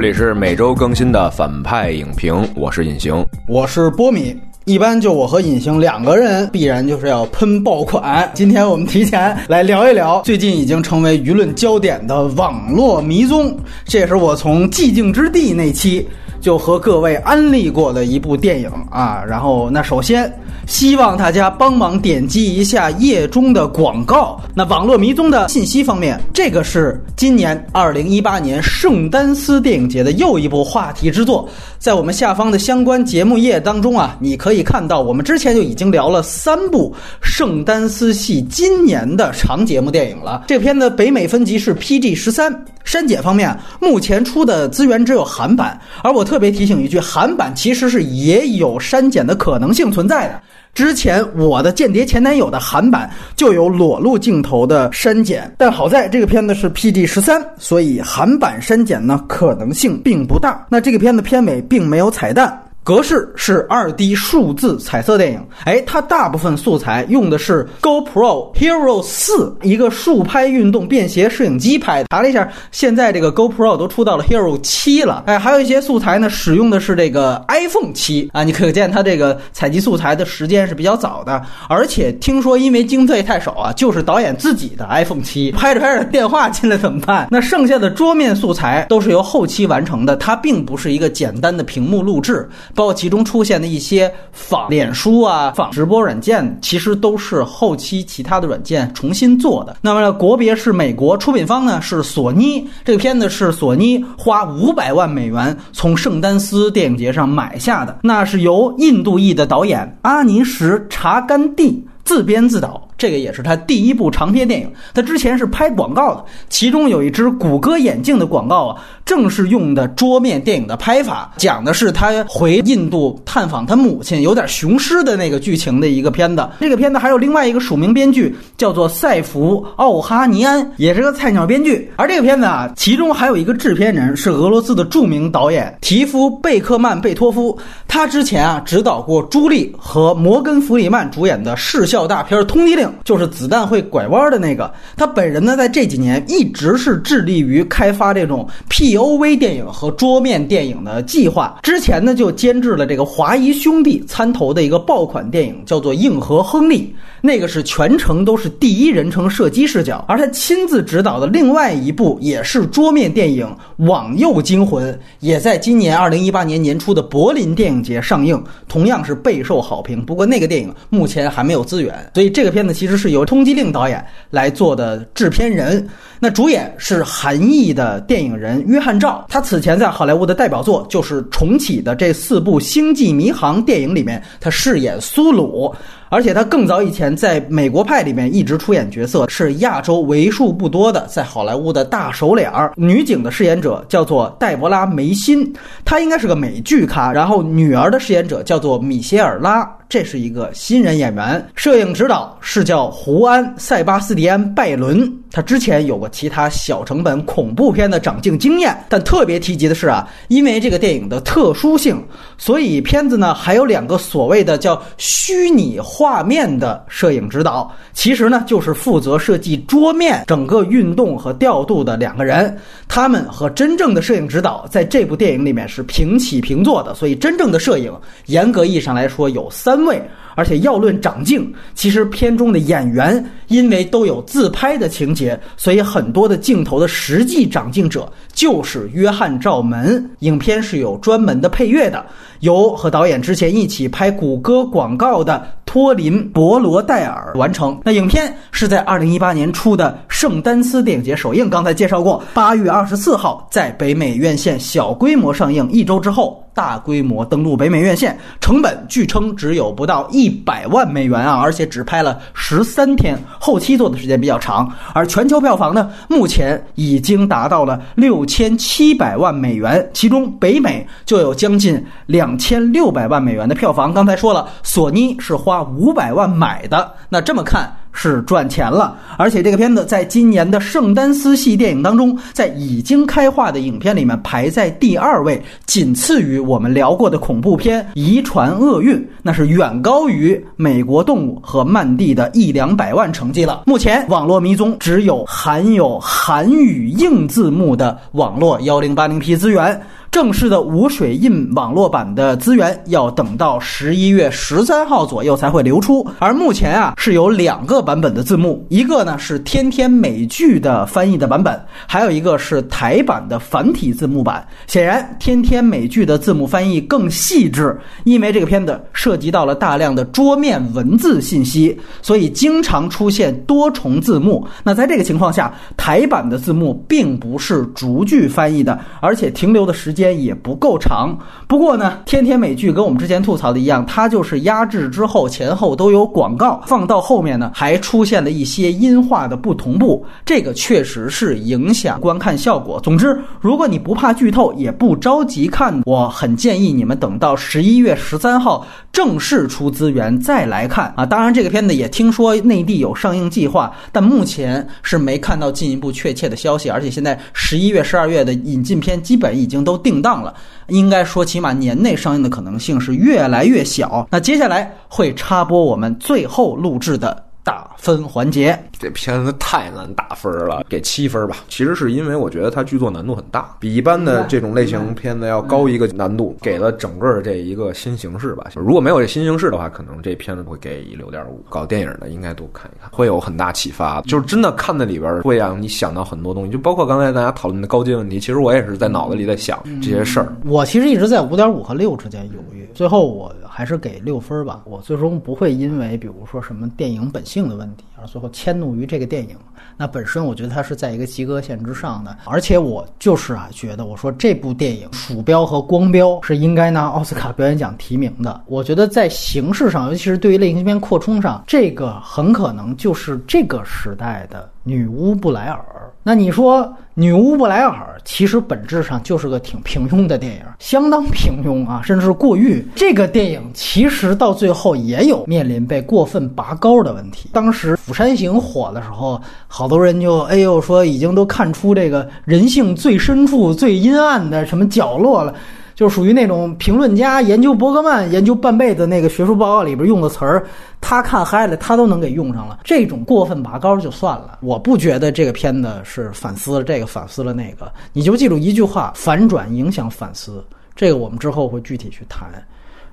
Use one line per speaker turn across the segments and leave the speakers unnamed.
这里是每周更新的反派影评，我是隐形，
我是波米。一般就我和隐形两个人，必然就是要喷爆款。今天我们提前来聊一聊最近已经成为舆论焦点的网络迷踪，这也是我从寂静之地那期就和各位安利过的一部电影啊。然后，那首先。希望大家帮忙点击一下页中的广告。那网络迷踪的信息方面，这个是今年二零一八年圣丹斯电影节的又一部话题之作。在我们下方的相关节目页当中啊，你可以看到我们之前就已经聊了三部圣丹斯系今年的长节目电影了。这片的北美分级是 PG 十三。删减方面，目前出的资源只有韩版，而我特别提醒一句，韩版其实是也有删减的可能性存在的。之前我的间谍前男友的韩版就有裸露镜头的删减，但好在这个片子是 P D 十三，所以韩版删减呢可能性并不大。那这个片子片尾并没有彩蛋。格式是二 D 数字彩色电影，哎，它大部分素材用的是 GoPro Hero 四一个竖拍运动便携摄影机拍的。查了一下，现在这个 GoPro 都出到了 Hero 七了，哎，还有一些素材呢，使用的是这个 iPhone 七啊，你可见它这个采集素材的时间是比较早的。而且听说因为经费太少啊，就是导演自己的 iPhone 七拍着拍着电话进来怎么办？那剩下的桌面素材都是由后期完成的，它并不是一个简单的屏幕录制。包括其中出现的一些仿脸书啊、仿直播软件，其实都是后期其他的软件重新做的。那么国别是美国，出品方呢是索尼。这个片子是索尼花五百万美元从圣丹斯电影节上买下的，那是由印度裔的导演阿尼什查甘蒂自编自导。这个也是他第一部长篇电影。他之前是拍广告的，其中有一只谷歌眼镜的广告啊，正是用的桌面电影的拍法，讲的是他回印度探访他母亲，有点雄狮的那个剧情的一个片子。这个片子还有另外一个署名编剧，叫做塞弗奥哈尼安，也是个菜鸟编剧。而这个片子啊，其中还有一个制片人是俄罗斯的著名导演提夫贝克曼贝托夫，他之前啊指导过朱莉和摩根弗里曼主演的视效大片《通缉令》。就是子弹会拐弯的那个，他本人呢，在这几年一直是致力于开发这种 P O V 电影和桌面电影的计划。之前呢，就监制了这个华谊兄弟参投的一个爆款电影，叫做《硬核亨利》，那个是全程都是第一人称射击视角。而他亲自执导的另外一部也是桌面电影《网右惊魂》，也在今年二零一八年年初的柏林电影节上映，同样是备受好评。不过那个电影目前还没有资源，所以这个片子。其实是由通缉令导演来做的制片人，那主演是韩裔的电影人约翰赵，他此前在好莱坞的代表作就是重启的这四部星际迷航电影里面，他饰演苏鲁。而且他更早以前在美国派里面一直出演角色，是亚洲为数不多的在好莱坞的大手脸儿。女警的饰演者叫做黛博拉梅辛，她应该是个美剧咖。然后女儿的饰演者叫做米歇尔拉，这是一个新人演员。摄影指导是叫胡安塞巴斯蒂安拜伦。他之前有过其他小成本恐怖片的长镜经验，但特别提及的是啊，因为这个电影的特殊性，所以片子呢还有两个所谓的叫虚拟画面的摄影指导，其实呢就是负责设计桌面整个运动和调度的两个人，他们和真正的摄影指导在这部电影里面是平起平坐的，所以真正的摄影严格意义上来说有三位。而且要论长镜，其实片中的演员因为都有自拍的情节，所以很多的镜头的实际长镜者就是约翰赵门。影片是有专门的配乐的，由和导演之前一起拍谷歌广告的托林博罗戴尔完成。那影片是在二零一八年初的圣丹斯电影节首映，刚才介绍过，八月二十四号在北美院线小规模上映，一周之后。大规模登陆北美院线，成本据称只有不到一百万美元啊，而且只拍了十三天，后期做的时间比较长。而全球票房呢，目前已经达到了六千七百万美元，其中北美就有将近两千六百万美元的票房。刚才说了，索尼是花五百万买的，那这么看。是赚钱了，而且这个片子在今年的圣丹斯系电影当中，在已经开画的影片里面排在第二位，仅次于我们聊过的恐怖片《遗传厄运》，那是远高于《美国动物》和《曼蒂》的一两百万成绩了。目前网络迷踪只有含有韩语硬字幕的网络幺零八零 P 资源。正式的无水印网络版的资源要等到十一月十三号左右才会流出，而目前啊是有两个版本的字幕，一个呢是天天美剧的翻译的版本，还有一个是台版的繁体字幕版。显然，天天美剧的字幕翻译更细致，因为这个片子涉及到了大量的桌面文字信息，所以经常出现多重字幕。那在这个情况下，台版的字幕并不是逐句翻译的，而且停留的时间。也不够长，不过呢，天天美剧跟我们之前吐槽的一样，它就是压制之后前后都有广告，放到后面呢还还出现了一些音画的不同步，这个确实是影响观看效果。总之，如果你不怕剧透，也不着急看，我很建议你们等到十一月十三号正式出资源再来看啊。当然，这个片子也听说内地有上映计划，但目前是没看到进一步确切的消息，而且现在十一月、十二月的引进片基本已经都定。档了，应该说起码年内上映的可能性是越来越小。那接下来会插播我们最后录制的。打分环节，
这片子太难打分了，给七分吧。其实是因为我觉得它剧作难度很大，比一般的这种类型片子要高一个难度，给了整个这一个新形式吧。如果没有这新形式的话，可能这片子会给一六点五。搞电影的应该都看一看，会有很大启发。就是真的看在里边，会让你想到很多东西，就包括刚才大家讨论的高阶问题。其实我也是在脑子里在想这些事儿。
我其实一直在五点五和六之间犹豫，最后我。还是给六分吧。我最终不会因为比如说什么电影本性的问题而最后迁怒于这个电影。那本身我觉得它是在一个及格线之上的。而且我就是啊，觉得我说这部电影鼠标和光标是应该拿奥斯卡表演奖提名的。我觉得在形式上，尤其是对于类型片扩充上，这个很可能就是这个时代的女巫布莱尔。那你说女巫布莱尔其实本质上就是个挺平庸的电影，相当平庸啊，甚至是过誉。这个电影其实到最后也有面临被过分拔高的问题。当时《釜山行》火的时候，好多人就哎呦说已经都看出这个人性最深处、最阴暗的什么角落了。就属于那种评论家研究伯格曼研究半辈子那个学术报告里边用的词儿，他看嗨了，他都能给用上了。这种过分拔高就算了，我不觉得这个片子是反思了这个反思了那个。你就记住一句话：反转影响反思。这个我们之后会具体去谈。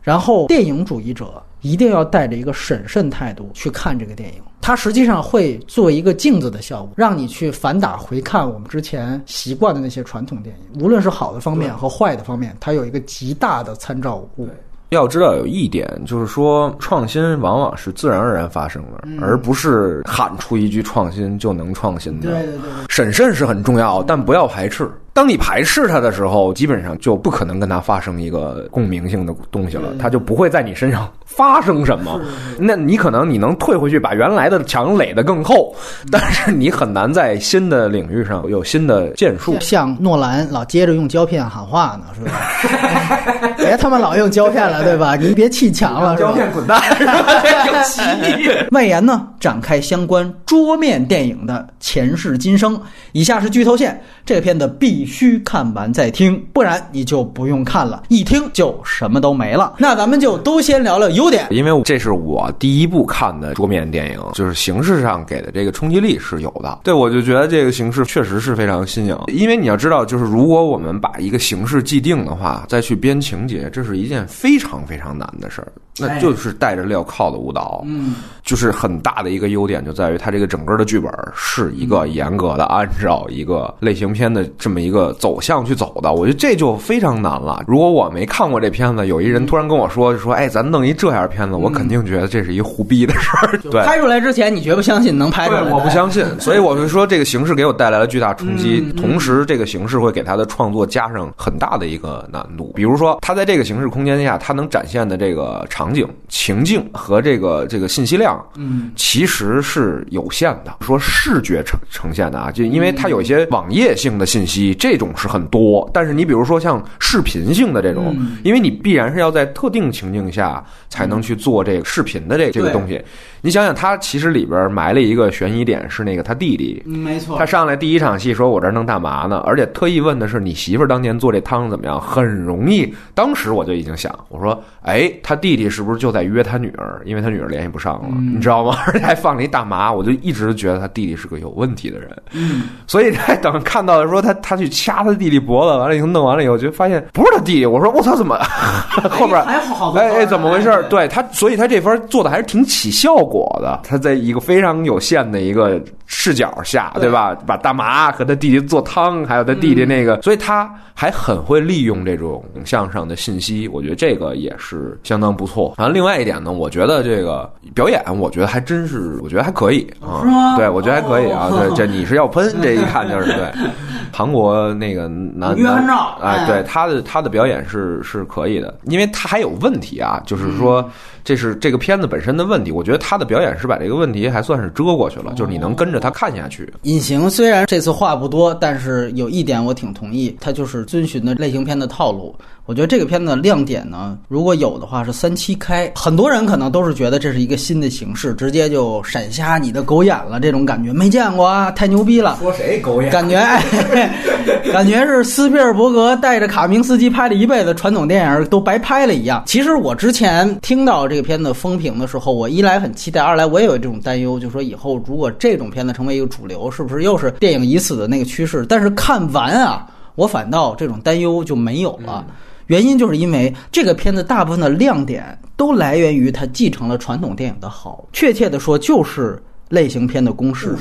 然后，电影主义者一定要带着一个审慎态度去看这个电影。它实际上会做一个镜子的效果，让你去反打回看我们之前习惯的那些传统电影，无论是好的方面和坏的方面，它有一个极大的参照物。
要知道有一点，就是说创新往往是自然而然发生的，而不是喊出一句创新就能创新的。
对对对，
审慎是很重要，但不要排斥。当你排斥它的时候，基本上就不可能跟它发生一个共鸣性的东西了，它就不会在你身上发生什么。那你可能你能退回去把原来的墙垒得更厚，但是你很难在新的领域上有新的建树。
像诺兰老接着用胶片喊话呢，是吧？别 他妈老用胶片了。对吧？你别砌墙了，
胶片滚蛋！有歧义。
外延呢，展开相关桌面电影的前世今生。以下是剧透线，这个片子必须看完再听，不然你就不用看了，一听就什么都没了。那咱们就都先聊聊优点，
因为这是我第一部看的桌面电影，就是形式上给的这个冲击力是有的。对，我就觉得这个形式确实是非常新颖。因为你要知道，就是如果我们把一个形式既定的话，再去编情节，这是一件。非常非常难的事儿，那就是带着镣铐的舞蹈。
嗯，
就是很大的一个优点，就在于它这个整个的剧本是一个严格的按照一个类型片的这么一个走向去走的。我觉得这就非常难了。如果我没看过这片子，有一人突然跟我说，说：“哎，咱弄一这样片子，我肯定觉得这是一胡逼的事儿。”对，
拍出来之前，你绝不相信能拍出来。
我不相信，所以我就说这个形式给我带来了巨大冲击，同时这个形式会给他的创作加上很大的一个难度。比如说，他在这个形式空间下，他能展现的这个场场景、情境和这个这个信息量，
嗯，
其实是有限的。说视觉呈呈现的啊，就因为它有一些网页性的信息，这种是很多。但是你比如说像视频性的这种，
嗯
因为你必然是要在特定情境下才能去做这个视频的这这个东西。你想想，他其实里边埋了一个悬疑点，是那个他弟弟。
嗯没错
他上来第一场戏说：“我这儿弄大麻呢。”而且特意问的是你媳妇儿当年做这汤怎么样？很容易。当时我就已经想，我说：“哎，他弟弟是不是就在约他女儿？因为他女儿联系不上了，
嗯
你知道吗？而且还放了一大麻，我就一直觉得他弟弟是个有问题的人。
嗯，
所以在等看到说他他去掐他弟弟脖子，完了以后弄完了以后，就发现不是他弟弟。我说我操，怎么 后边
还好好多
哎哎，怎么回事儿？
对
对他，所以他这番做的还是挺起效果的。它在一个非常有限的一个视角下，
对
对吧？把大麻和他弟弟做汤，还有他弟弟那个，所以他还很会利用这种影像上的信息。我觉得这个也是相当不错。然后另外一点呢，我觉得这个表演，我觉得还真是，我觉得还可以啊。
是
对，我觉得还可以啊。
哦
对，这你是要喷，这一看就是对。韩国那个男
约翰赵
哎，
哎
对他的他的表演是是可以的，因为他还有问题啊，就是说这是这个片子本身的问题。我觉得他的表演是把这个问题还算是遮过去了，就是你能跟着他看下去。
隐形虽然这次话不多，但是有一点我挺同意，他就是遵循的类型片的套路。我觉得这个片子的亮点呢，如果有的话是三七开，很多人可能都是觉得这是一个新的形式，直接就闪瞎你的狗眼了，这种感觉没见过啊，太牛逼了。
说谁狗眼？
感觉，哎感觉是斯皮尔伯格带着卡明斯基拍了一辈子传统电影都白拍了一样。其实我之前听到这个片子风评的时候，我一来很期待，二来我也有这种担忧，就说以后如果这种片子成为一个主流，是不是又是电影已死的那个趋势？但是看完啊，我反倒这种担忧就没有了。原因就是因为这个片子大部分的亮点都来源于它继承了传统电影的好，确切的说就是类型片的公式。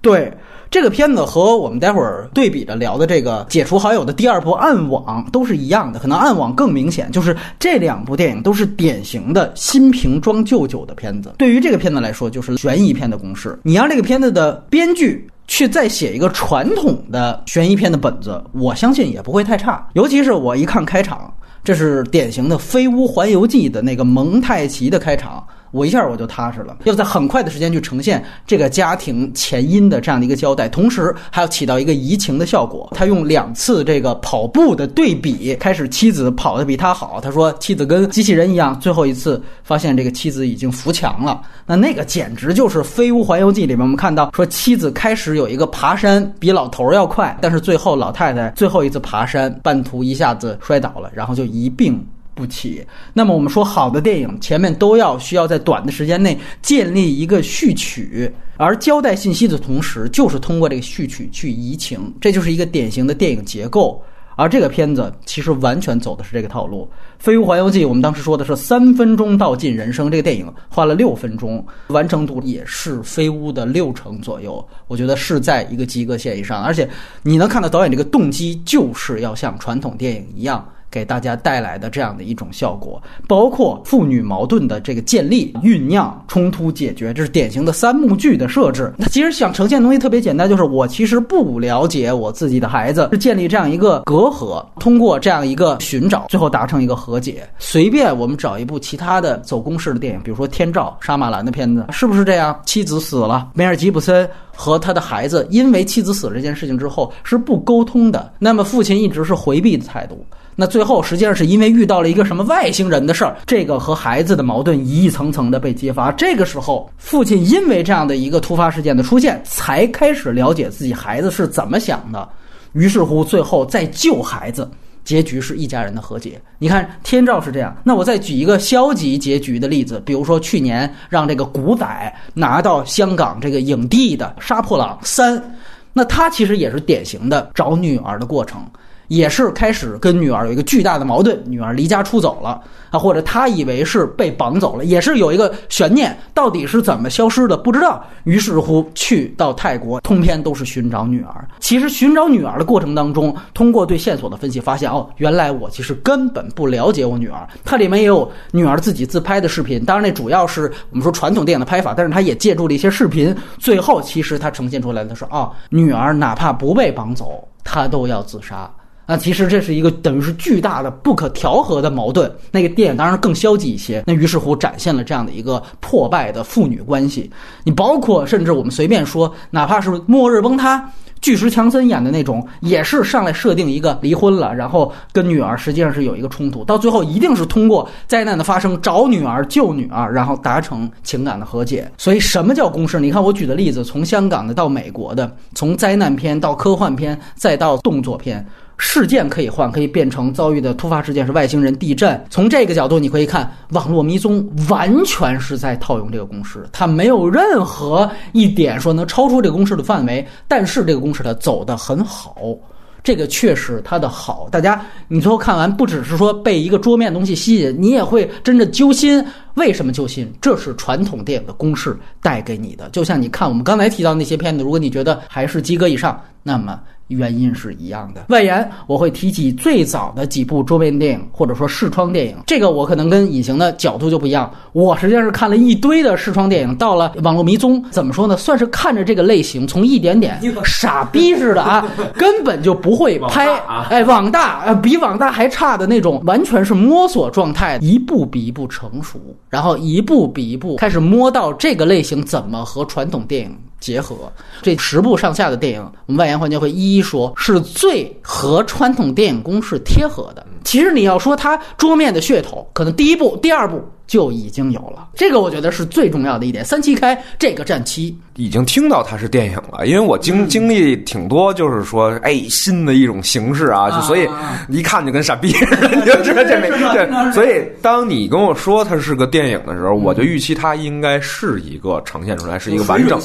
对这个片子和我们待会儿对比着聊的这个《解除好友》的第二部《暗网》都是一样的，可能《暗网》更明显，就是这两部电影都是典型的新瓶装旧酒的片子。对于这个片子来说，就是悬疑片的公式。你让这个片子的编剧。去再写一个传统的悬疑片的本子，我相信也不会太差。尤其是我一看开场，这是典型的《飞屋环游记》的那个蒙太奇的开场，我一下我就踏实了。要在很快的时间去呈现这个家庭前因的这样的一个交代，同时还要起到一个移情的效果。他用两次这个跑步的对比，开始妻子跑得比他好，他说妻子跟机器人一样，最后一次发现这个妻子已经扶墙了。那那个简直就是《飞屋环游记》里面我们看到说妻子开始有一个爬山比老头儿要快，但是最后老太太最后一次爬山，半途一下子摔倒了，然后就一病。不起。那么我们说，好的电影前面都要需要在短的时间内建立一个序曲，而交代信息的同时，就是通过这个序曲去移情，这就是一个典型的电影结构。而这个片子其实完全走的是这个套路，《飞屋环游记》我们当时说的是三分钟道尽人生，这个电影花了六分钟，完成度也是《飞屋》的六成左右，我觉得是在一个及格线以上。而且你能看到导演这个动机，就是要像传统电影一样。给大家带来的这样的一种效果，包括父女矛盾的这个建立、酝酿、冲突解决，这是典型的三幕剧的设置。他其实想呈现的东西特别简单，就是我其实不了解我自己的孩子，是建立这样一个隔阂，通过这样一个寻找，最后达成一个和解。随便我们找一部其他的走公式的电影，比如说《天照》沙马兰的片子，是不是这样？妻子死了，梅尔吉普森和他的孩子因为妻子死了这件事情之后是不沟通的，那么父亲一直是回避的态度。那最后实际上是因为遇到了一个什么外星人的事儿，这个和孩子的矛盾一层层的被揭发。这个时候，父亲因为这样的一个突发事件的出现，才开始了解自己孩子是怎么想的，于是乎最后再救孩子。结局是一家人的和解。你看《天照》是这样，那我再举一个消极结局的例子，比如说去年让这个古仔拿到香港这个影帝的《杀破狼三》，那他其实也是典型的找女儿的过程。也是开始跟女儿有一个巨大的矛盾，女儿离家出走了啊，或者他以为是被绑走了，也是有一个悬念，到底是怎么消失的不知道。于是乎去到泰国，通篇都是寻找女儿。其实寻找女儿的过程当中，通过对线索的分析，发现哦，原来我其实根本不了解我女儿。它里面也有女儿自己自拍的视频，当然那主要是我们说传统电影的拍法，但是他也借助了一些视频。最后其实他呈现出来的是哦，女儿哪怕不被绑走，她都要自杀。那其实这是一个等于是巨大的不可调和的矛盾。那个电影当然更消极一些，那于是乎展现了这样的一个破败的父女关系。你包括甚至我们随便说，哪怕是《末日崩塌》。巨石强森演的那种，也是上来设定一个离婚了，然后跟女儿实际上是有一个冲突，到最后一定是通过灾难的发生找女儿救女儿，然后达成情感的和解。所以什么叫公式？你看我举的例子，从香港的到美国的，从灾难片到科幻片，再到动作片。事件可以换，可以变成遭遇的突发事件是外星人、地震。从这个角度，你可以看《网络迷踪》，完全是在套用这个公式，它没有任何一点说能超出这个公式的范围。但是这个公式它走得很好，这个确实它的好。大家，你最后看完，不只是说被一个桌面东西吸引，你也会真的揪心。为什么揪心？这是传统电影的公式带给你的。就像你看我们刚才提到那些片子，如果你觉得还是及格以上，那么。原因是一样的。外延我会提起最早的几部桌面电影，或者说视窗电影。这个我可能跟隐形的角度就不一样。我实际上是看了一堆的视窗电影，到了网络迷踪，怎么说呢？算是看着这个类型从一点点 傻逼似的啊，根本就不会拍。哎，网大呃比网大还差的那种，完全是摸索状态，一步比一步成熟，然后一步比一步开始摸到这个类型怎么和传统电影。结合这十部上下的电影，我们外延环节会一一说，是最和传统电影公式贴合的。其实你要说它桌面的噱头，可能第一部、第二部。就已经有了，这个我觉得是最重要的一点。三七开这个战期
已经听到它是电影了，因为我经经历挺多，就是说，哎，新的一种形式啊，就所以一看就跟傻逼似的，你就知道这没对。所以当你跟我说它是个电影的时候，我就预期它应该是一个呈现出来是一个完整，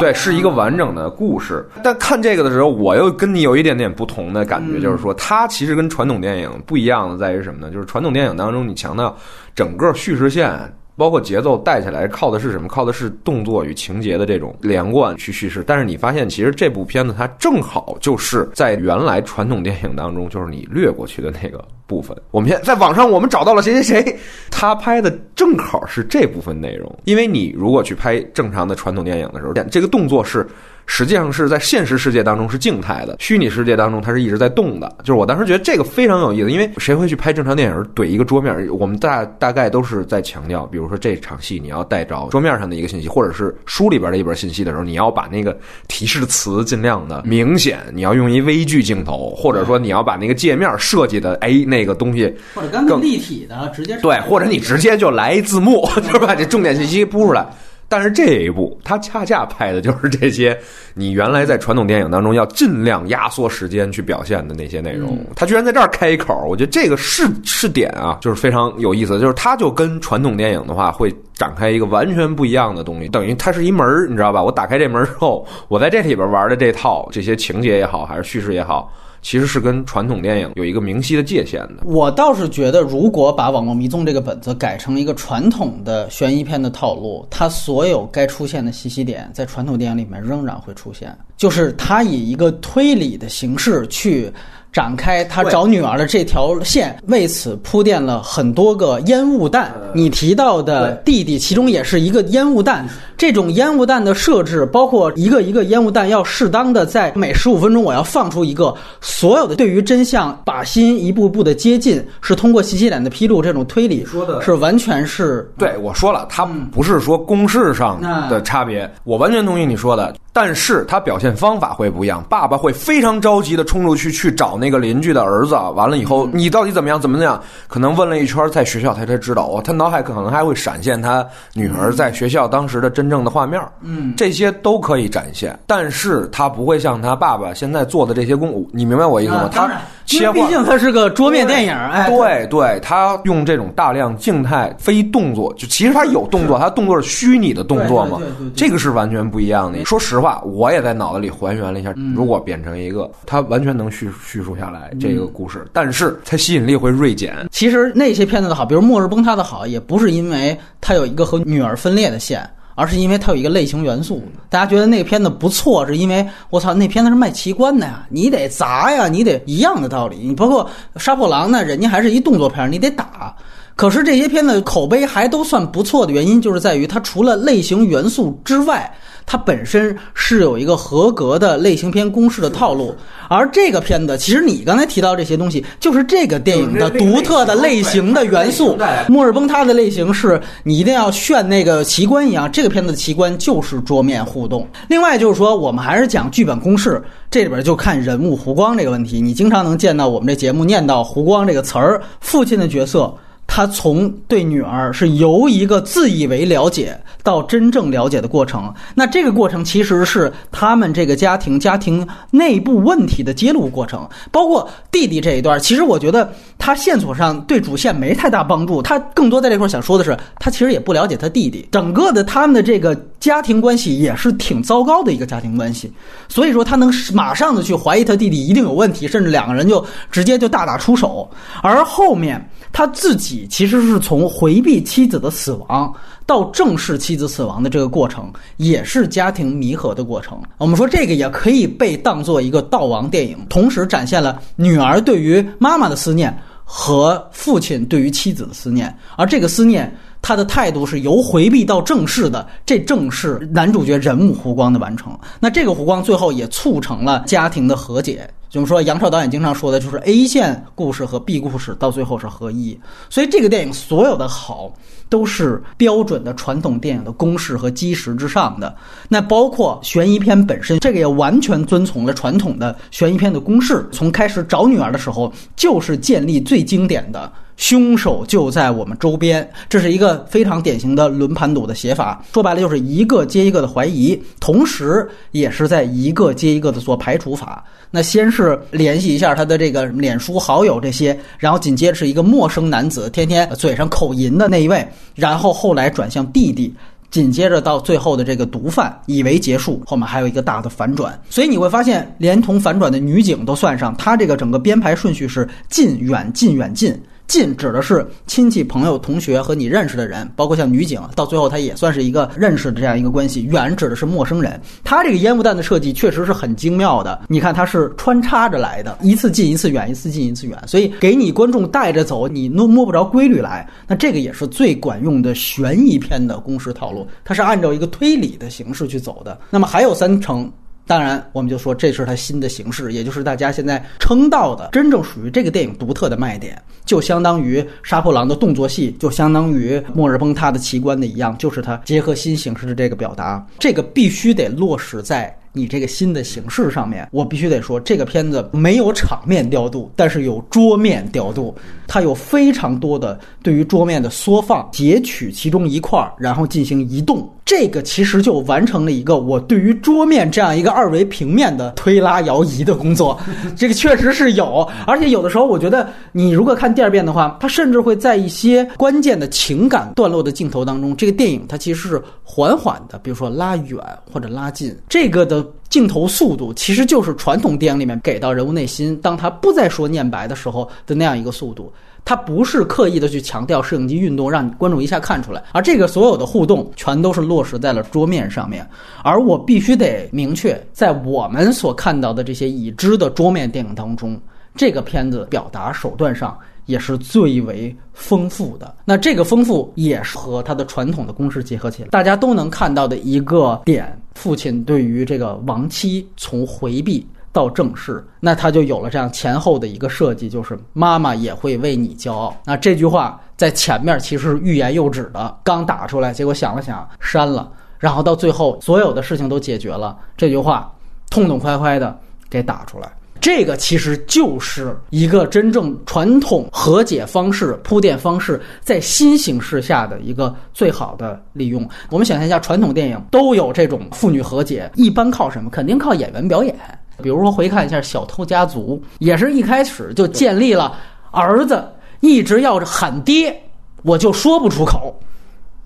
对，是一个完整的故事。但看这个的时候，我又跟你有一点点不同的感觉，就是说，它其实跟传统电影不一样的在于什么呢？就是传统电影当中，你强调。整个叙事线包括节奏带起来，靠的是什么？靠的是动作与情节的这种连贯去叙事。但是你发现，其实这部片子它正好就是在原来传统电影当中，就是你略过去的那个部分。我们现在在网上我们找到了谁谁谁，他拍的正好是这部分内容。因为你如果去拍正常的传统电影的时候，这个动作是。实际上是在现实世界当中是静态的，虚拟世界当中它是一直在动的。就是我当时觉得这个非常有意思，因为谁会去拍正常电影怼一个桌面？我们大大概都是在强调，比如说这场戏你要带着桌面上的一个信息，或者是书里边的一本信息的时候，你要把那个提示词尽量的明显，你要用一微距镜头，或者说你要把那个界面设计的哎那个东西
或者更立体的直接
对，或者你直接就来字幕，就是把这重点信息铺出来。但是这一部，它恰恰拍的就是这些你原来在传统电影当中要尽量压缩时间去表现的那些内容。它居然在这儿开一口，我觉得这个是是点啊，就是非常有意思。就是它就跟传统电影的话会展开一个完全不一样的东西，等于它是一门儿，你知道吧？我打开这门之后，我在这里边玩的这套这些情节也好，还是叙事也好。其实是跟传统电影有一个明晰的界限的。
我倒是觉得，如果把《网络迷踪》这个本子改成一个传统的悬疑片的套路，它所有该出现的信息点，在传统电影里面仍然会出现，就是它以一个推理的形式去。展开他找女儿的这条线，为此铺垫了很多个烟雾弹。你提到的弟弟，其中也是一个烟雾弹。这种烟雾弹的设置，包括一个一个烟雾弹要适当的在每十五分钟，我要放出一个。所有的对于真相把心一步步的接近，是通过信息点的披露，这种推理
说的
是完全是
对我说了，他不是说公式上的差别，我完全同意你说的。但是他表现方法会不一样，爸爸会非常着急的冲出去去找那个邻居的儿子，完了以后你到底怎么样怎么样？可能问了一圈，在学校他才知道哦，他脑海可能还会闪现他女儿在学校当时的真正的画面，
嗯，
这些都可以展现，但是他不会像他爸爸现在做的这些功，你明白我意思吗？他切换，
毕竟他是个桌面电影，哎，
对对，他用这种大量静态非动作，就其实他有动作，他动作是虚拟的动作嘛，这个是完全不一样的。说实话。我也在脑子里还原了一下，如果变成一个，他完全能叙叙述下来这个故事，但是它吸引力会锐减。
其实那些片子的好，比如《末日崩塌》的好，也不是因为它有一个和女儿分裂的线，而是因为它有一个类型元素。大家觉得那个片子不错，是因为我操，那片子是卖奇观的呀，你得砸呀，你得一样的道理。你包括《杀破狼》呢，人家还是一动作片，你得打。可是这些片子口碑还都算不错的原因，就是在于它除了类型元素之外。它本身是有一个合格的类型片公式的套路。而这个片子，其实你刚才提到这些东西，就是这个电影的独特的类型的元素。末日崩塌的类型是你一定要炫那个奇观一样，这个片子的奇观就是桌面互动。另外就是说，我们还是讲剧本公式，这里边就看人物胡光这个问题。你经常能见到我们这节目念到胡光这个词儿，父亲的角色。他从对女儿是由一个自以为了解到真正了解的过程，那这个过程其实是他们这个家庭家庭内部问题的揭露过程。包括弟弟这一段，其实我觉得他线索上对主线没太大帮助。他更多在这块想说的是，他其实也不了解他弟弟，整个的他们的这个家庭关系也是挺糟糕的一个家庭关系。所以说他能马上的去怀疑他弟弟一定有问题，甚至两个人就直接就大打出手。而后面他自己。其实是从回避妻子的死亡到正视妻子死亡的这个过程，也是家庭弥合的过程。我们说这个也可以被当做一个悼亡电影，同时展现了女儿对于妈妈的思念和父亲对于妻子的思念，而这个思念。他的态度是由回避到正视的，这正是男主角人物弧光的完成。那这个弧光最后也促成了家庭的和解。就是说，杨超导演经常说的就是 A 线故事和 B 故事到最后是合一。所以这个电影所有的好都是标准的传统电影的公式和基石之上的。那包括悬疑片本身，这个也完全遵从了传统的悬疑片的公式。从开始找女儿的时候，就是建立最经典的。凶手就在我们周边，这是一个非常典型的轮盘赌的写法。说白了，就是一个接一个的怀疑，同时也是在一个接一个的做排除法。那先是联系一下他的这个脸书好友这些，然后紧接着是一个陌生男子，天天嘴上口淫的那一位，然后后来转向弟弟，紧接着到最后的这个毒贩，以为结束，后面还有一个大的反转。所以你会发现，连同反转的女警都算上，他这个整个编排顺序是近远近远近。近指的是亲戚、朋友、同学和你认识的人，包括像女警，到最后他也算是一个认识的这样一个关系。远指的是陌生人。他这个烟雾弹的设计确实是很精妙的，你看它是穿插着来的，一次近一次远，一次近一次远，所以给你观众带着走，你摸摸不着规律来。那这个也是最管用的悬疑片的公式套路，它是按照一个推理的形式去走的。那么还有三成。当然，我们就说这是它新的形式，也就是大家现在称道的真正属于这个电影独特的卖点，就相当于杀破狼的动作戏，就相当于末日崩塌的奇观的一样，就是它结合新形式的这个表达，这个必须得落实在。你这个新的形式上面，我必须得说，这个片子没有场面调度，但是有桌面调度。它有非常多的对于桌面的缩放，截取其中一块儿，然后进行移动。这个其实就完成了一个我对于桌面这样一个二维平面的推拉摇移的工作。这个确实是有，而且有的时候我觉得，你如果看第二遍的话，它甚至会在一些关键的情感段落的镜头当中，这个电影它其实是缓缓的，比如说拉远或者拉近，这个的。镜头速度其实就是传统电影里面给到人物内心，当他不再说念白的时候的那样一个速度。他不是刻意的去强调摄影机运动，让观众一下看出来，而这个所有的互动全都是落实在了桌面上面。而我必须得明确，在我们所看到的这些已知的桌面电影当中，这个片子表达手段上。也是最为丰富的。那这个丰富也是和他的传统的公式结合起来，大家都能看到的一个点：父亲对于这个亡妻从回避到正式，那他就有了这样前后的一个设计，就是妈妈也会为你骄傲。那这句话在前面其实是欲言又止的，刚打出来，结果想了想删了，然后到最后所有的事情都解决了，这句话痛痛快快的给打出来。这个其实就是一个真正传统和解方式、铺垫方式，在新形势下的一个最好的利用。我们想象一下，传统电影都有这种父女和解，一般靠什么？肯定靠演员表演。比如说，回看一下《小偷家族》，也是一开始就建立了儿子一直要喊爹，我就说不出口。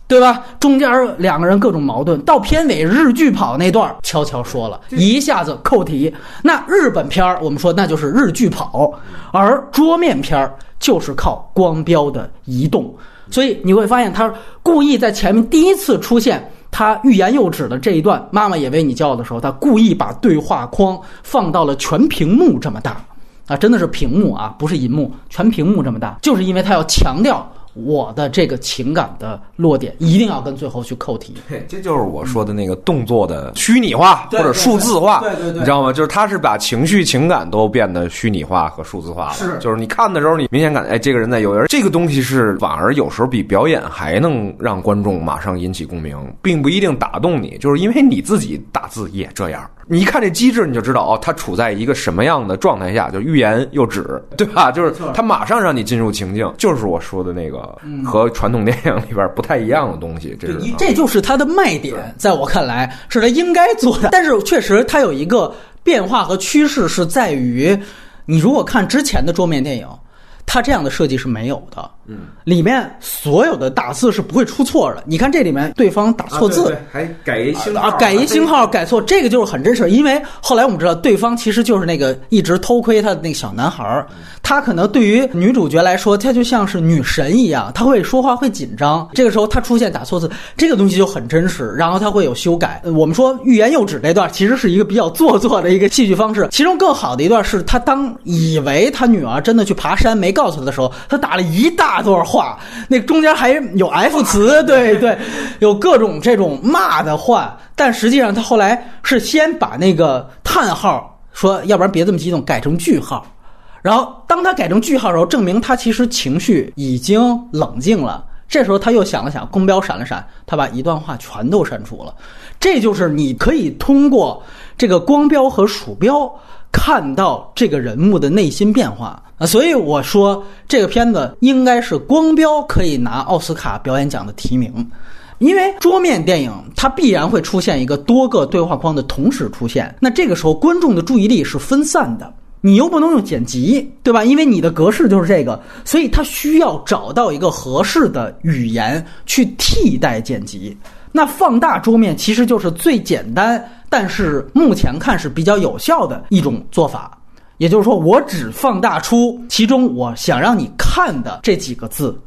对吧？中间两个人各种矛盾，到片尾日剧跑那段悄悄说了一下子扣题。那日本片儿，我们说那就是日剧跑，而桌面片儿就是靠光标的移动。所以你会发现，他故意在前面第一次出现他欲言又止的这一段“妈妈也为你骄傲”的时候，他故意把对话框放到了全屏幕这么大啊，真的是屏幕啊，不是银幕，全屏幕这么大，就是因为他要强调。我的这个情感的落点一定要跟最后去扣题。
这就是我说的那个动作的虚拟化或者数字化，
对对对，
你知道吗？就是他是把情绪、情感都变得虚拟化和数字化了。
是，
就是你看的时候，你明显感觉哎，这个人在有人，这个东西是反而有时候比表演还能让观众马上引起共鸣，并不一定打动你，就是因为你自己打字也这样。你一看这机制，你就知道哦，他处在一个什么样的状态下，就欲言又止，对吧？就是他马上让你进入情境，就是我说的那个和传统电影里边不太一样的东西。这是
这就是它的卖点，在我看来是他应该做的。但是确实，它有一个变化和趋势是在于，你如果看之前的桌面电影，它这样的设计是没有的。嗯，里面所有的打字是不会出错的。你看这里面对方打错字，
还改一星
啊，改一星号改错，这个就是很真实。因为后来我们知道，对方其实就是那个一直偷窥他的那个小男孩儿，他可能对于女主角来说，他就像是女神一样，他会说话会紧张。这个时候他出现打错字，这个东西就很真实。然后他会有修改。我们说欲言又止这段，其实是一个比较做作的一个戏剧方式。其中更好的一段是他当以为他女儿真的去爬山没告诉他的时候，他打了一大。段话，那中间还有 F 词，对对，有各种这种骂的话，但实际上他后来是先把那个叹号说，要不然别这么激动，改成句号，然后当他改成句号的时候，证明他其实情绪已经冷静了。这时候他又想了想，光标闪了闪，他把一段话全都删除了。这就是你可以通过这个光标和鼠标。看到这个人物的内心变化啊，所以我说这个片子应该是光标可以拿奥斯卡表演奖的提名，因为桌面电影它必然会出现一个多个对话框的同时出现，那这个时候观众的注意力是分散的，你又不能用剪辑，对吧？因为你的格式就是这个，所以它需要找到一个合适的语言去替代剪辑。那放大桌面其实就是最简单。但是目前看是比较有效的一种做法，也就是说，我只放大出其中我想让你看的这几个字，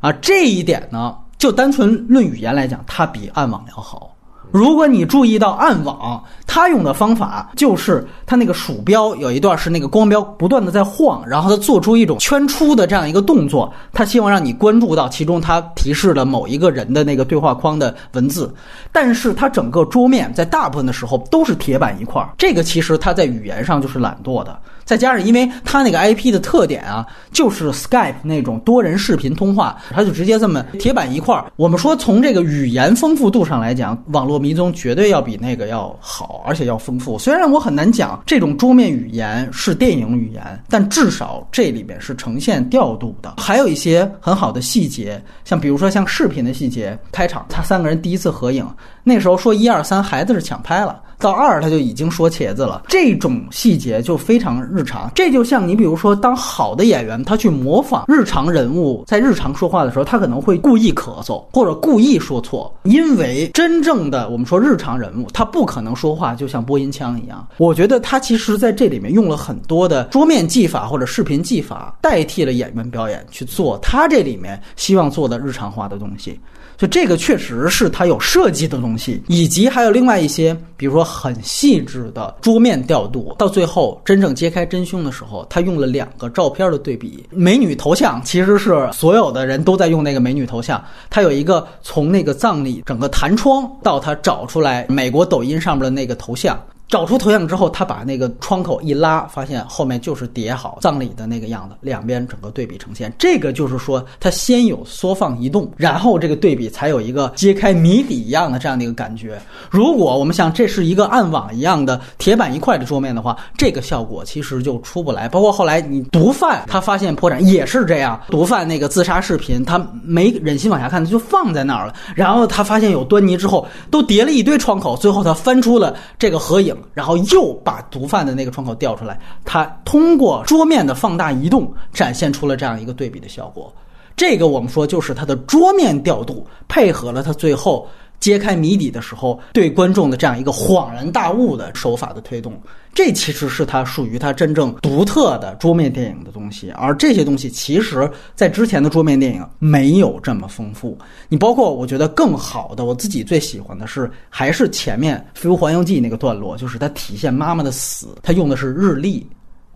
啊，这一点呢，就单纯论语言来讲，它比暗网要好。如果你注意到暗网，它用的方法就是它那个鼠标有一段是那个光标不断的在晃，然后它做出一种圈出的这样一个动作，它希望让你关注到其中它提示了某一个人的那个对话框的文字，但是它整个桌面在大部分的时候都是铁板一块，这个其实它在语言上就是懒惰的。再加上，因为它那个 IP 的特点啊，就是 Skype 那种多人视频通话，它就直接这么铁板一块儿。我们说从这个语言丰富度上来讲，网络迷踪绝对要比那个要好，而且要丰富。虽然我很难讲这种桌面语言是电影语言，但至少这里面是呈现调度的，还有一些很好的细节，像比如说像视频的细节，开场他三个人第一次合影，那时候说一二三，孩子是抢拍了。到二他就已经说茄子了，这种细节就非常日常。这就像你比如说，当好的演员他去模仿日常人物在日常说话的时候，他可能会故意咳嗽或者故意说错，因为真正的我们说日常人物，他不可能说话就像播音腔一样。我觉得他其实在这里面用了很多的桌面技法或者视频技法，代替了演员表演去做他这里面希望做的日常化的东西。就这个确实是它有设计的东西，以及还有另外一些，比如说很细致的桌面调度。到最后真正揭开真凶的时候，他用了两个照片的对比，美女头像其实是所有的人都在用那个美女头像。他有一个从那个葬礼整个弹窗到他找出来美国抖音上面的那个头像。找出头像之后，他把那个窗口一拉，发现后面就是叠好葬礼的那个样子，两边整个对比呈现。这个就是说，它先有缩放移动，然后这个对比才有一个揭开谜底一样的这样的一个感觉。如果我们想这是一个暗网一样的铁板一块的桌面的话，这个效果其实就出不来。包括后来你毒贩他发现破绽也是这样，毒贩那个自杀视频他没忍心往下看，他就放在那儿了。然后他发现有端倪之后，都叠了一堆窗口，最后他翻出了这个合影。然后又把毒贩的那个窗口调出来，他通过桌面的放大移动，展现出了这样一个对比的效果。这个我们说就是它的桌面调度配合了它最后。揭开谜底的时候，对观众的这样一个恍然大悟的手法的推动，这其实是它属于它真正独特的桌面电影的东西。而这些东西，其实在之前的桌面电影没有这么丰富。你包括我觉得更好的，我自己最喜欢的是还是前面《飞屋环游记》那个段落，就是它体现妈妈的死，它用的是日历。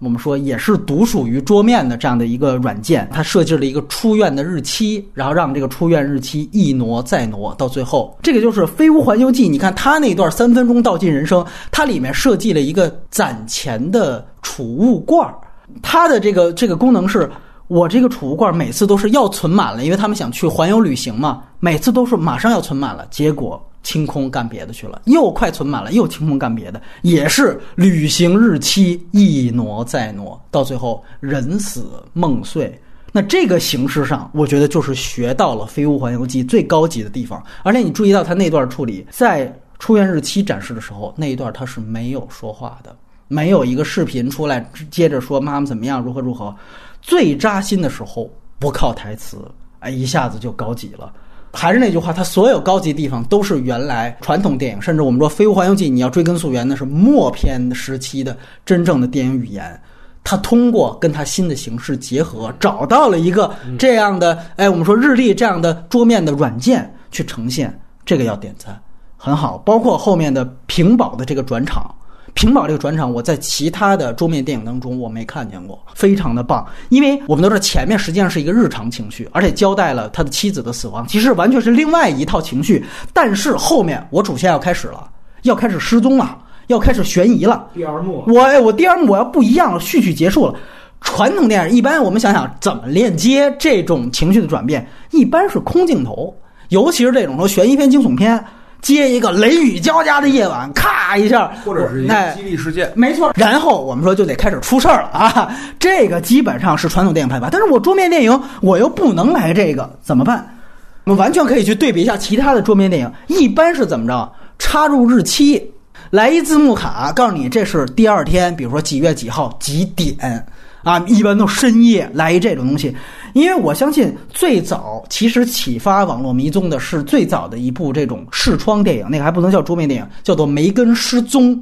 我们说也是独属于桌面的这样的一个软件，它设计了一个出院的日期，然后让这个出院日期一挪再挪，到最后，这个就是《飞屋环游记》。你看它那段三分钟道尽人生，它里面设计了一个攒钱的储物罐儿，它的这个这个功能是。我这个储物罐每次都是要存满了，因为他们想去环游旅行嘛，每次都是马上要存满了，结果清空干别的去了，又快存满了，又清空干别的，也是旅行日期一挪再挪，到最后人死梦碎。那这个形式上，我觉得就是学到了《飞屋环游记》最高级的地方。而且你注意到他那段处理，在出院日期展示的时候，那一段他是没有说话的，没有一个视频出来接着说妈妈怎么样，如何如何。最扎心的时候不靠台词，哎，一下子就高级了。还是那句话，它所有高级地方都是原来传统电影，甚至我们说《飞屋环游记》，你要追根溯源，那是默片时期的真正的电影语言。它通过跟它新的形式结合，找到了一个这样的，哎，我们说日历这样的桌面的软件去呈现，这个要点赞，很好。包括后面的屏保的这个转场。屏保这个转场，我在其他的桌面电影当中我没看见过，非常的棒。因为我们都知道前面实际上是一个日常情绪，而且交代了他的妻子的死亡，其实完全是另外一套情绪。但是后面我主线要开始了，要开始失踪了，要开始悬疑了。
第二幕，
我我第二幕我要不一样了，序曲结束了。传统电影一般我们想想怎么链接这种情绪的转变，一般是空镜头，尤其是这种说悬疑片、惊悚片。接一个雷雨交加的夜晚，咔一下，
或者是一个激励事件，
没错。然后我们说就得开始出事儿了啊！这个基本上是传统电影拍法，但是我桌面电影我又不能来这个，怎么办？我们完全可以去对比一下其他的桌面电影，一般是怎么着？插入日期，来一字幕卡，告诉你这是第二天，比如说几月几号几点。啊，一般都深夜来一这种东西，因为我相信最早其实启发网络迷踪的是最早的一部这种视窗电影，那个还不能叫桌面电影，叫做《梅根失踪》，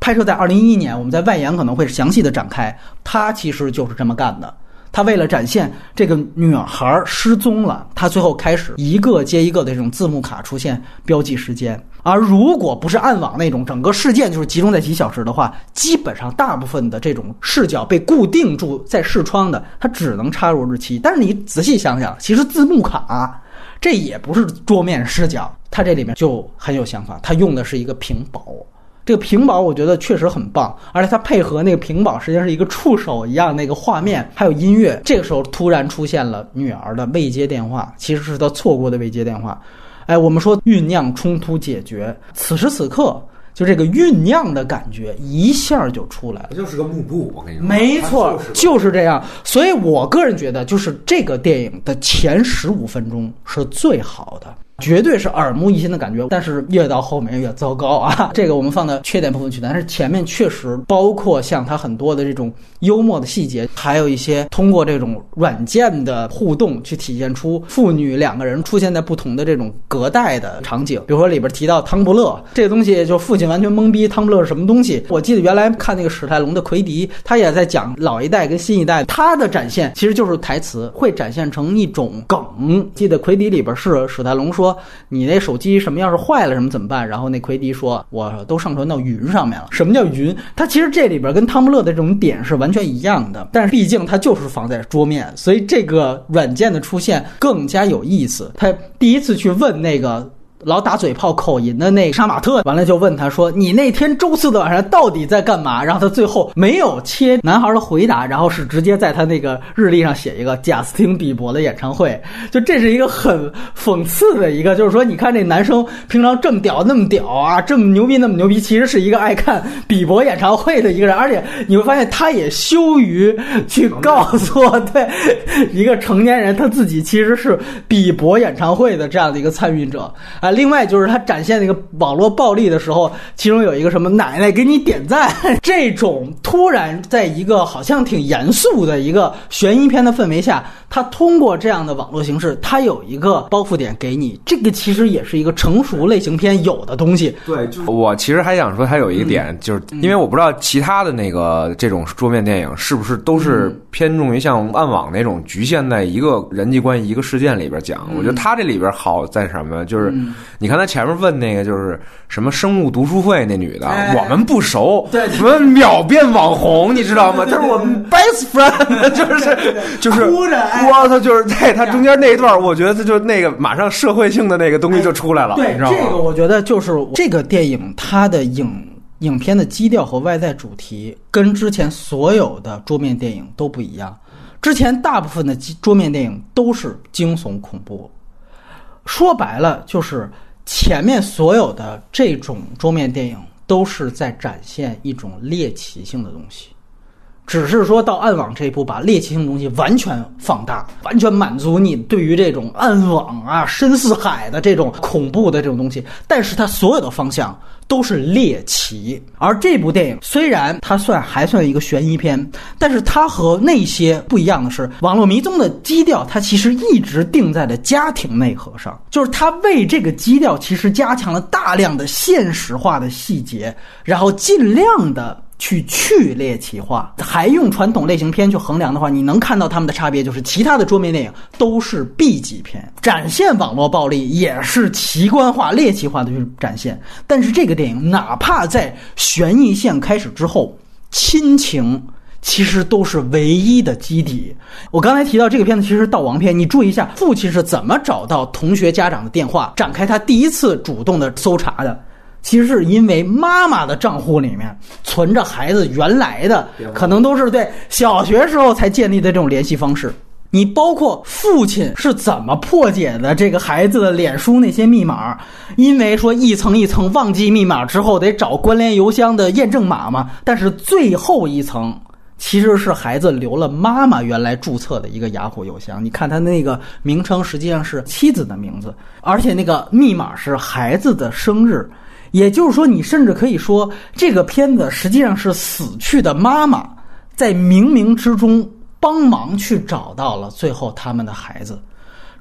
拍摄在二零一一年，我们在外延可能会详细的展开，它其实就是这么干的。他为了展现这个女孩失踪了，他最后开始一个接一个的这种字幕卡出现标记时间。而如果不是暗网那种整个事件就是集中在几小时的话，基本上大部分的这种视角被固定住在视窗的，它只能插入日期。但是你仔细想想，其实字幕卡这也不是桌面视角，它这里面就很有想法，它用的是一个屏保。这个屏保我觉得确实很棒，而且它配合那个屏保，实际上是一个触手一样那个画面，还有音乐。这个时候突然出现了女儿的未接电话，其实是她错过的未接电话。哎，我们说酝酿冲突解决，此时此刻就这个酝酿的感觉一下就出来了，
就是个幕布。我跟你说，
没错，就是这样。所以我个人觉得，就是这个电影的前十五分钟是最好的。绝对是耳目一新的感觉，但是越到后面越糟糕啊！这个我们放在缺点部分去谈，但是前面确实包括像它很多的这种幽默的细节，还有一些通过这种软件的互动去体现出父女两个人出现在不同的这种隔代的场景。比如说里边提到汤布勒这个东西，就父亲完全懵逼，汤布勒是什么东西？我记得原来看那个史泰龙的奎迪，他也在讲老一代跟新一代，他的展现其实就是台词会展现成一种梗。记得奎迪里边是史泰龙说。说你那手机什么要是坏了什么怎么办？然后那奎迪说我都上传到云上面了。什么叫云？它其实这里边跟汤姆勒的这种点是完全一样的，但是毕竟它就是放在桌面，所以这个软件的出现更加有意思。他第一次去问那个。老打嘴炮口音的那杀马特，完了就问他说：“你那天周四的晚上到底在干嘛？”然后他最后没有切男孩的回答，然后是直接在他那个日历上写一个贾斯汀比伯的演唱会。就这是一个很讽刺的一个，就是说，你看这男生平常这么屌那么屌啊，这么牛逼那么牛逼，其实是一个爱看比伯演唱会的一个人，而且你会发现他也羞于去告诉对一个成年人他自己其实是比伯演唱会的这样的一个参与者啊。另外就是他展现那个网络暴力的时候，其中有一个什么奶奶给你点赞，这种突然在一个好像挺严肃的一个悬疑片的氛围下。它通过这样的网络形式，它有一个包袱点给你，这个其实也是一个成熟类型片有的东西。
对，就是我其实还想说，它有一个点，就是因为我不知道其他的那个这种桌面电影是不是都是偏重于像暗网那种局限在一个人际关系、一个事件里边讲。我觉得它这里边好在什么？就是你看他前面问那个，就是什么生物读书会那女的，我们不熟，
对，
什么秒变网红，你知道吗？他是我们 best friend，就是就是
哭着，
我操，就是在他中间那一段，我觉得他就那个马上社会性的那个东西就出来了，
对，
你知道吗？
这个我觉得就是这个电影它的影影片的基调和外在主题跟之前所有的桌面电影都不一样。之前大部分的桌面电影都是惊悚恐怖，说白了就是前面所有的这种桌面电影都是在展现一种猎奇性的东西。只是说到暗网这一步，把猎奇性的东西完全放大，完全满足你对于这种暗网啊、深似海的这种恐怖的这种东西。但是它所有的方向都是猎奇。而这部电影虽然它算还算一个悬疑片，但是它和那些不一样的是，《网络迷踪》的基调它其实一直定在了家庭内核上，就是它为这个基调其实加强了大量的现实化的细节，然后尽量的。去去猎奇化，还用传统类型片去衡量的话，你能看到他们的差别，就是其他的桌面电影都是 B 级片，展现网络暴力也是奇观化、猎奇化的去展现。但是这个电影，哪怕在悬疑线开始之后，亲情其实都是唯一的基底。我刚才提到这个片子其实是盗王片，你注意一下，父亲是怎么找到同学家长的电话，展开他第一次主动的搜查的。其实是因为妈妈的账户里面存着孩子原来的，可能都是对小学时候才建立的这种联系方式。你包括父亲是怎么破解的这个孩子的脸书那些密码？因为说一层一层忘记密码之后得找关联邮箱的验证码嘛。但是最后一层其实是孩子留了妈妈原来注册的一个雅虎邮箱。你看他那个名称实际上是妻子的名字，而且那个密码是孩子的生日。也就是说，你甚至可以说，这个片子实际上是死去的妈妈在冥冥之中帮忙去找到了最后他们的孩子，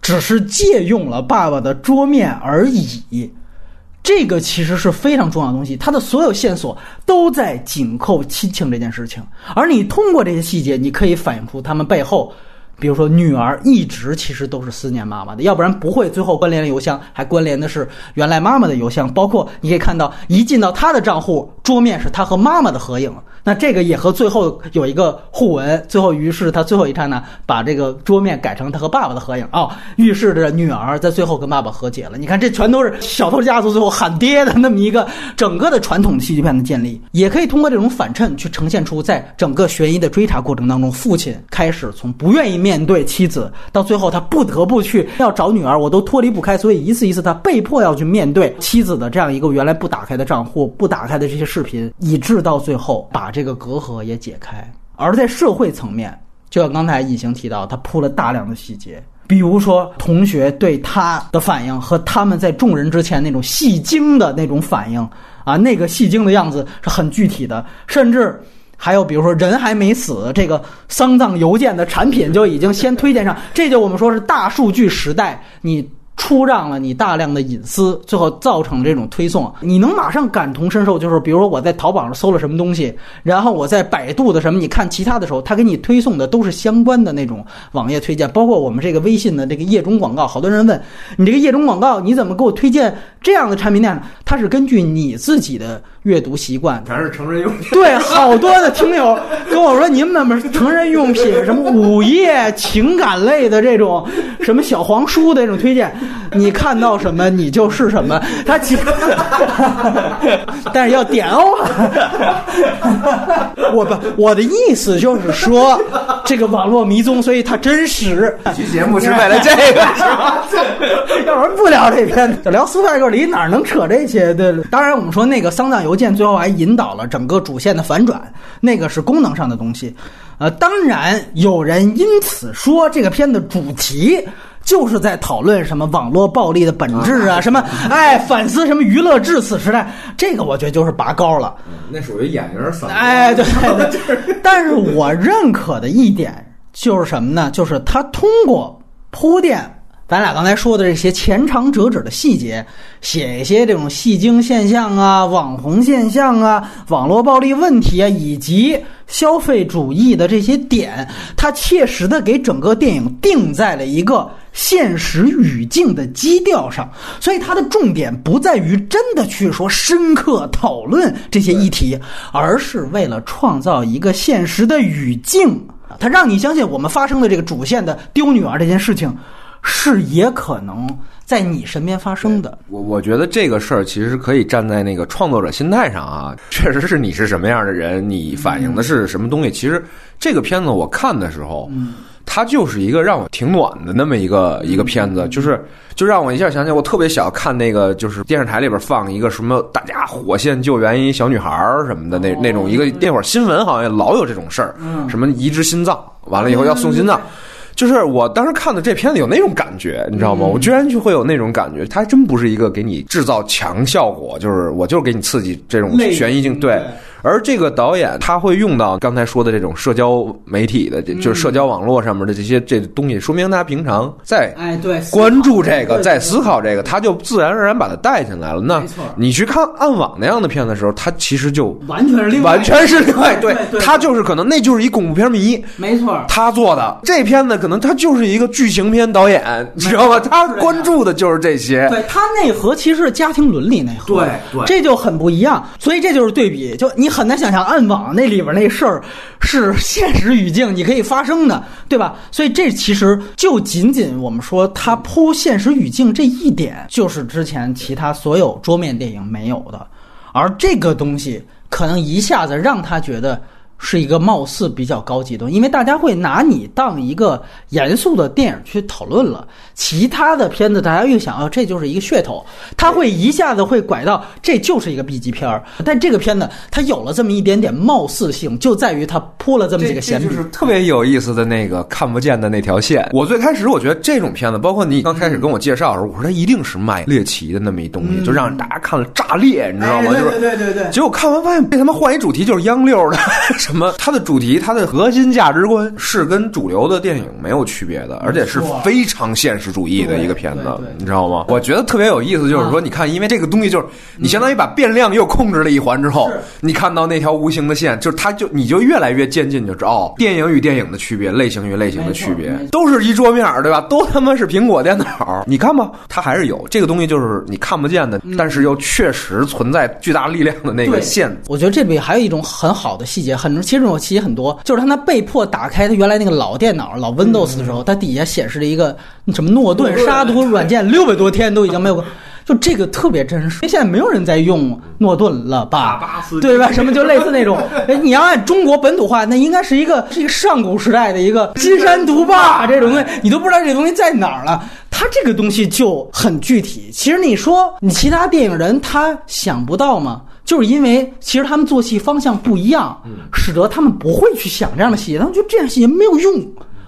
只是借用了爸爸的桌面而已。这个其实是非常重要的东西，它的所有线索都在紧扣亲情这件事情，而你通过这些细节，你可以反映出他们背后。比如说，女儿一直其实都是思念妈妈的，要不然不会最后关联的邮箱还关联的是原来妈妈的邮箱。包括你可以看到，一进到她的账户桌面是她和妈妈的合影，那这个也和最后有一个互文。最后，于是他最后一刹那把这个桌面改成他和爸爸的合影。哦，预示着女儿在最后跟爸爸和解了。你看，这全都是小偷家族最后喊爹的那么一个整个的传统戏剧片的建立，也可以通过这种反衬去呈现出，在整个悬疑的追查过程当中，父亲开始从不愿意。面对妻子，到最后他不得不去要找女儿，我都脱离不开，所以一次一次他被迫要去面对妻子的这样一个原来不打开的账户、不打开的这些视频，以致到最后把这个隔阂也解开。而在社会层面，就像刚才隐形提到，他铺了大量的细节，比如说同学对他的反应和他们在众人之前那种戏精的那种反应啊，那个戏精的样子是很具体的，甚至。还有比如说人还没死，这个丧葬邮件的产品就已经先推荐上，这就我们说是大数据时代，你。出让了你大量的隐私，最后造成这种推送，你能马上感同身受。就是比如说我在淘宝上搜了什么东西，然后我在百度的什么，你看其他的时候，他给你推送的都是相关的那种网页推荐，包括我们这个微信的这个页中广告。好多人问你这个页中广告，你怎么给我推荐这样的产品呢？它是根据你自己的阅读习惯，
全是成人用品。
对，好多的听友跟我说，你们怎么成人用品，什么午夜情感类的这种，什么小黄书的这种推荐。你看到什么，你就是什么。他其实，但是要点哦。我不，我的意思就是说，这个网络迷踪，所以它真实。
这期节目是为了这个，是吧？
要不然不聊这篇，就聊苏菲格里哪能扯这些？对，当然我们说那个丧葬邮件最后还引导了整个主线的反转，那个是功能上的东西。呃，当然有人因此说这个片的主题。就是在讨论什么网络暴力的本质啊，什么 哎反思什么娱乐至死时代，这个我觉得就是拔高了。
那属于演员嗓。
哎，对对。但是我认可的一点就是什么呢？就是他通过铺垫。咱俩刚才说的这些前长折纸的细节，写一些这种戏精现象啊、网红现象啊、网络暴力问题啊，以及消费主义的这些点，它切实的给整个电影定在了一个现实语境的基调上，所以它的重点不在于真的去说深刻讨论这些议题，而是为了创造一个现实的语境，它让你相信我们发生的这个主线的丢女儿这件事情。是也可能在你身边发生的。
我我觉得这个事儿其实可以站在那个创作者心态上啊，确实是你是什么样的人，你反映的是什么东西。其实这个片子我看的时候，它就是一个让我挺暖的那么一个一个片子，就是就让我一下想起我特别小看那个，就是电视台里边放一个什么大家火线救援一小女孩儿什么的那那种一个那会儿新闻好像老有这种事儿，什么移植心脏完了以后要送心脏。就是我当时看的这片子有那种感觉，你知道吗？我居然就会有那种感觉，它还真不是一个给你制造强效果，就是我就是给你刺激这种悬疑性，对。而这个导演他会用到刚才说的这种社交媒体的，就是社交网络上面的这些这东西，说明他平常在
哎对
关注这个，在思考这个，他就自然而然把它带进来了。那你去看暗网那样的片的时候，他其实就
完全是另
完全是另外
对，
他就是可能那就是一恐怖片迷，
没错，
他做的这片子可能他就是一个剧情片导演，你知道吗？他关注的就是这些，
对他内核其实是家庭伦理内核，
对对，
这就很不一样。所以这就是对比，就你。很难想象暗网那里边那事儿是现实语境你可以发生的，对吧？所以这其实就仅仅我们说它铺现实语境这一点，就是之前其他所有桌面电影没有的，而这个东西可能一下子让他觉得。是一个貌似比较高级的，因为大家会拿你当一个严肃的电影去讨论了。其他的片子，大家又想要这就是一个噱头，他会一下子会拐到这就是一个 B 级片儿。但这个片子它有了这么一点点貌似性，就在于它铺了这么几个线，
就是特别有意思的那个看不见的那条线。我最开始我觉得这种片子，包括你刚开始跟我介绍的时候，我说它一定是卖猎奇的那么一东西，就让大家看了炸裂，你知道吗？就是
对对对。
结果看完发现被他们换一主题，就是央六的。什么？它的主题，它的核心价值观是跟主流的电影没有区别的，而且是非常现实主义的一个片子，你知道吗？我觉得特别有意思，就是说，你看，因为这个东西就是你相当于把变量又控制了一环之后，你看到那条无形的线，就是它就你就越来越渐进，就知道电影与电影的区别，类型与类型的区别，都是一桌面，对吧？都他妈是苹果电脑，你看吧，它还是有这个东西，就是你看不见的，但是又确实存在巨大力量的那个线。
我觉得这里还有一种很好的细节，很其实这种细节很。多就是他那被迫打开他原来那个老电脑老 Windows 的时候，他底下显示了一个什么诺顿杀毒软件六百多天都已经没有，就这个特别真实。因为现在没有人在用诺顿了吧？对吧？什么就类似那种，哎，你要按中国本土化，那应该是一个是一个上古时代的一个金山毒霸这种东西，你都不知道这东西在哪儿了。他这个东西就很具体。其实你说你其他电影人他想不到吗？就是因为其实他们做戏方向不一样，使得他们不会去想这样的细节，他们觉得这样细节没有用。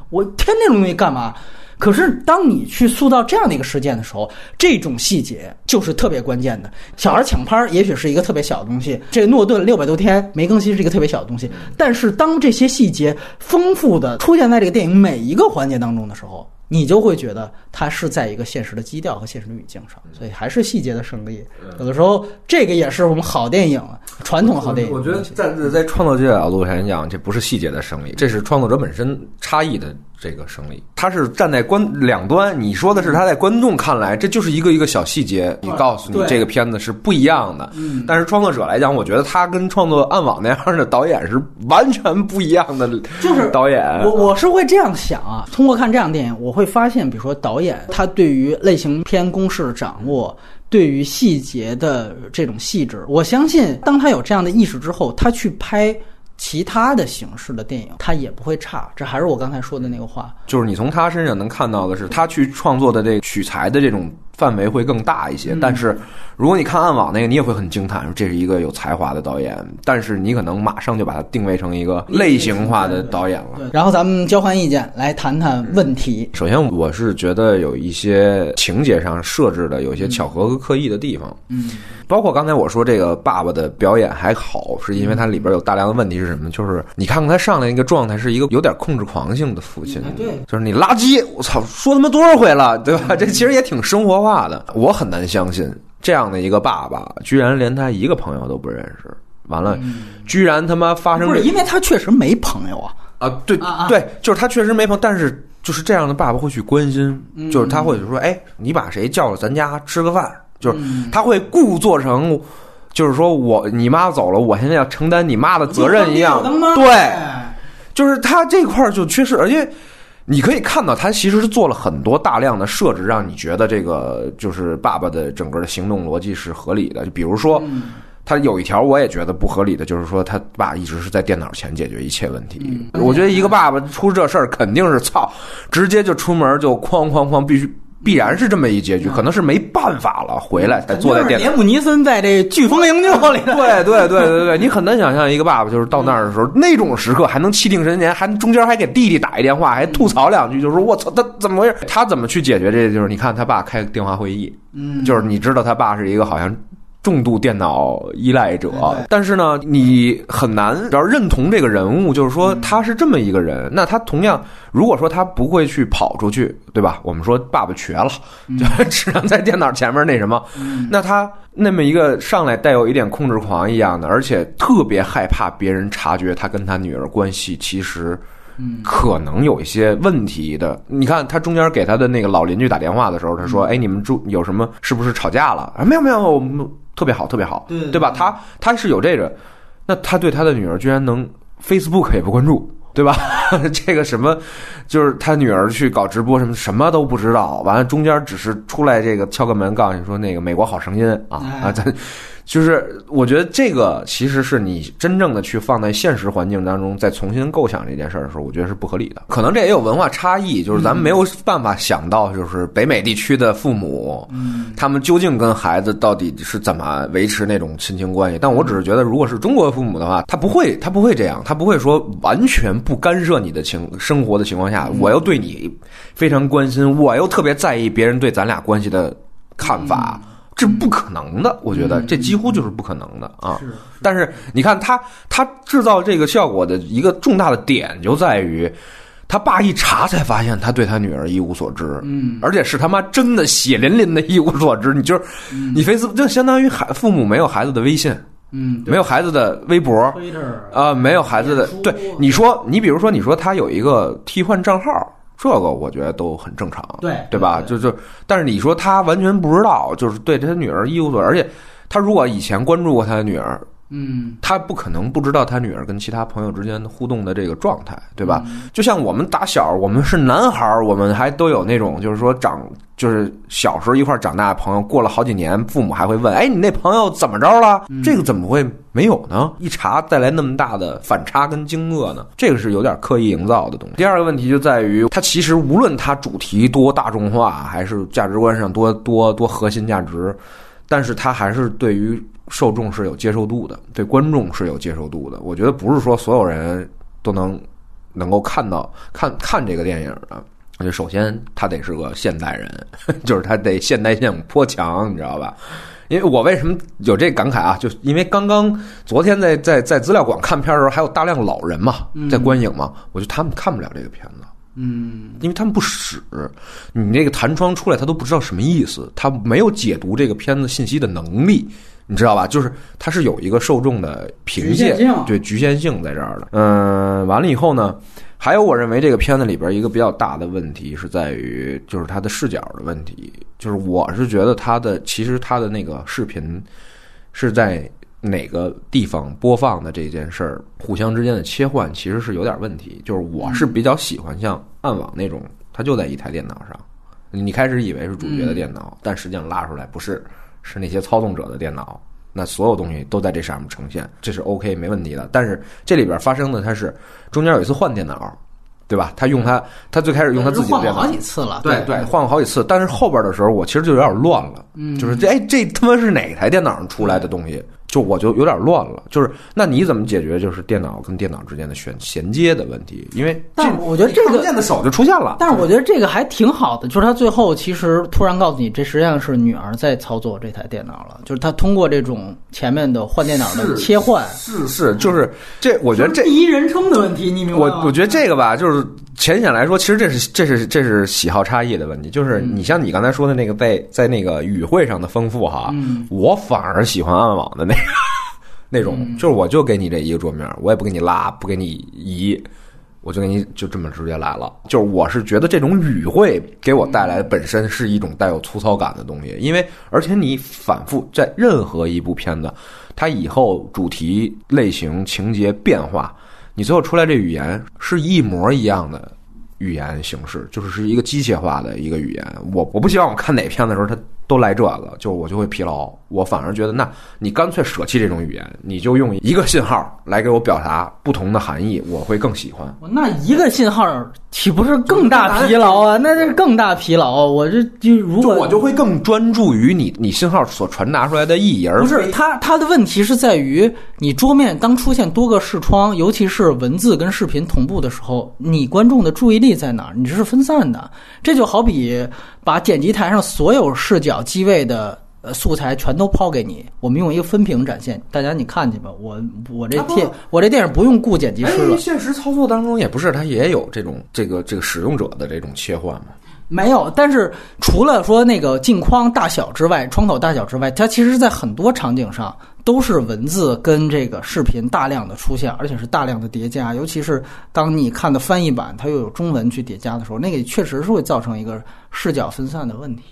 我添那种东西干嘛？可是当你去塑造这样的一个事件的时候，这种细节就是特别关键的。小孩抢拍也许是一个特别小的东西，这个诺顿六百多天没更新是一个特别小的东西。但是当这些细节丰富的出现在这个电影每一个环节当中的时候，你就会觉得它是在一个现实的基调和现实的语境上，所以还是细节的胜利。有的时候，这个也是我们好电影传统好电影。
我觉得在在创作这个角度上讲，这不是细节的胜利，这是创作者本身差异的。这个胜利，他是站在观两端。你说的是他在观众看来，这就是一个一个小细节。你告诉你这个片子是不一样的。但是创作者来讲，我觉得他跟创作暗网那样的导演是完全不一样的。
就是
导演，
我我是会这样想啊。通过看这样电影，我会发现，比如说导演他对于类型片公式的掌握，对于细节的这种细致，我相信当他有这样的意识之后，他去拍。其他的形式的电影，它也不会差。这还是我刚才说的那个话，
就是你从他身上能看到的是，他去创作的这个取材的这种范围会更大一些。但是如果你看暗网那个，你也会很惊叹，说这是一个有才华的导演，但是你可能马上就把它定位成一个类型化的导演了。
然后咱们交换意见，来谈谈问题。
首先，我是觉得有一些情节上设置的有一些巧合和刻意的地方，
嗯，
包括刚才我说这个爸爸的表演还好，是因为它里边有大量的问题是什么？就是你看看他上来那个状态是一个有点控制狂性的父亲，
对，
就是你垃圾，我操，说他妈多少回了，对吧？这其实也挺生活化的，我很难相信这样的一个爸爸居然连他一个朋友都不认识，完了，居然他妈发生
不是因为他确实没朋友啊。
啊，对对，就是他确实没朋友，但是就是这样的爸爸会去关心，
嗯。
就是他会说，哎，你把谁叫到咱家吃个饭，就是
嗯。
他会故作成，就是说我你妈走了，我现在要承担你妈的责任一样，对，就是他这块儿就缺失，而且你可以看到，他其实是做了很多大量的设置，让你觉得这个就是爸爸的整个的行动逻辑是合理的。就比如说，他有一条我也觉得不合理的，就是说他爸一直是在电脑前解决一切问题。我觉得一个爸爸出这事儿肯定是操，直接就出门就哐哐哐，必须必然是这么一结局，可能是没办法了，回来才坐在电脑
连姆尼森在这《飓风营救》里，
对对对对对，你很难想象一个爸爸就是到那儿的时候，那种时刻还能气定神闲，还中间还给弟弟打一电话，还吐槽两句，就是说我操，他怎么回事？他怎么去解决这？就是你看他爸开电话会议，
嗯，
就是你知道他爸是一个好像。重度电脑依赖者，但是呢，你很难要认同这个人物，就是说他是这么一个人。那他同样，如果说他不会去跑出去，对吧？我们说爸爸瘸了，就 只能在电脑前面那什么，那他那么一个上来带有一点控制狂一样的，而且特别害怕别人察觉他跟他女儿关系其实。可能有一些问题的。你看，他中间给他的那个老邻居打电话的时候，他说：“哎，你们住有什么？是不是吵架了？”啊，没有没有，我们特别好，特别好，
对对
对吧？他他是有这个，那他对他的女儿居然能 Facebook 也不关注。对吧？这个什么，就是他女儿去搞直播什么，什么都不知道。完了，中间只是出来这个敲个门，告诉你说那个美国好声音啊
哎
啊，咱就是我觉得这个其实是你真正的去放在现实环境当中，再重新构想这件事儿的时候，我觉得是不合理的。可能这也有文化差异，就是咱们没有办法想到，就是北美地区的父母，他们究竟跟孩子到底是怎么维持那种亲情关系。但我只是觉得，如果是中国父母的话，他不会，他不会这样，他不会说完全不干涉你的情生活的情况下，我又对你非常关心，我又特别在意别人对咱俩关系的看法。这不可能的，我觉得这几乎就是不可能的啊！但是你看他，他制造这个效果的一个重大的点就在于，他爸一查才发现他对他女儿一无所知，
嗯，
而且是他妈真的血淋淋的一无所知。你就是你 Facebook 就相当于孩父母没有孩子的微信，
嗯，
没有孩子的微博啊、没有孩子的对你说，你比如说你说他有一个替换账号，这个我觉得都很正常，
对
对吧？就就，但是你说他完全不知道，就是对他女儿一无所知，而且他如果以前关注过他的女儿，
嗯，
他不可能不知道他女儿跟其他朋友之间的互动的这个状态，对吧？
嗯
就像我们打小，我们是男孩儿，我们还都有那种，就是说长，就是小时候一块儿长大的朋友，过了好几年，父母还会问：“哎，你那朋友怎么着了？”
嗯
这个怎么会没有呢？一查带来那么大的反差跟惊愕呢？这个是有点刻意营造的东西。第二个问题就在于，它其实无论它主题多大众化，还是价值观上多多多核心价值，但是它还是对于受众是有接受度的，对观众是有接受度的。我觉得不是说所有人都能能够看到看看这个电影的。我觉得首先他得是个现代人，就是他得现代性颇强，你知道吧？因为我为什么有这感慨啊？就是因为刚刚昨天在在在资料馆看片儿的时候，还有大量老人嘛，在观影嘛，我觉得他们看不了这个片子。
嗯，
因为他们不使，你那个弹窗出来，他都不知道什么意思，他没有解读这个片子信息的能力，你知道吧？就是它是有一个受众的凭借
局限性，
对局限性在这儿的。嗯，完了以后呢，还有我认为这个片子里边一个比较大的问题是在于，就是它的视角的问题，就是我是觉得它的其实它的那个视频是在。哪个地方播放的这件事儿，互相之间的切换其实是有点问题。就是我是比较喜欢像暗网那种，它就在一台电脑上，你开始以为是主角的电脑，但实际上拉出来不是，是那些操纵者的电脑。那所有东西都在这上面呈现，这是 OK 没问题的。但是这里边发生的它是中间有一次换电脑，对吧？他用他，他最开始用他自己的电脑
好，几次了，
对对，换过好几次，但是后边的时候，我其实就有点乱了，
嗯
就是这哎，这他妈是哪台电脑上出来的东西？就我就有点乱了，就是那你怎么解决就是电脑跟电脑之间的衔衔接的问题？因为
但我觉得这个
看不见的手就出现了，
但是我觉得这个还挺好的，就是他最后其实突然告诉你，这实际上是女儿在操作这台电脑了，就是他通过这种前面的换电脑的切换，
是是，就是这，我觉得这
第一人称的问题，你明白吗？
我我觉得这个吧，就是浅显来说，其实这是这是这是喜好差异的问题。就是
嗯
你像你刚才说的那个在在那个语汇上的丰富哈，
嗯
我反而喜欢暗网的那个那种，
嗯
就是我就给你这一个桌面，我也不给你拉，不给你移。我就给你就这么直接来了，就是我是觉得这种语汇给我带来本身是一种带有粗糙感的东西，因为而且你反复在任何一部片子，它以后主题类型情节变化，你最后出来这语言是一模一样的语言形式，就是是一个机械化的一个语言。我我不希望我看哪片的时候它都来这个，就我就会疲劳。我反而觉得，那你干脆舍弃这种语言，你就用一个信号来给我表达不同的含义，我会更喜欢。
那一个信号岂不 是更大疲劳啊？那是更大疲劳啊！我这就如果
就我就会更专注于你你信号所传达出来的意义，而
不是它，它的问题是在于你桌面当出现多个视窗，尤其是文字跟视频同步的时候，你观众的注意力在哪儿？你这是分散的。这就好比把剪辑台上所有视角机位的。呃，素材全都抛给你，我们用一个分屏展现，大家你看去吧。我我这电我这电影不用雇剪辑师了
哎，，现实操作当中也不是，它也有这种这个这个使用者的这种切换嘛。
没有，但是除了说那个镜框大小之外，窗口大小之外，它其实在很多场景上都是文字跟这个视频大量的出现，而且是大量的叠加。尤其是当你看的翻译版，它又有中文去叠加的时候，那个确实是会造成一个视角分散的问题。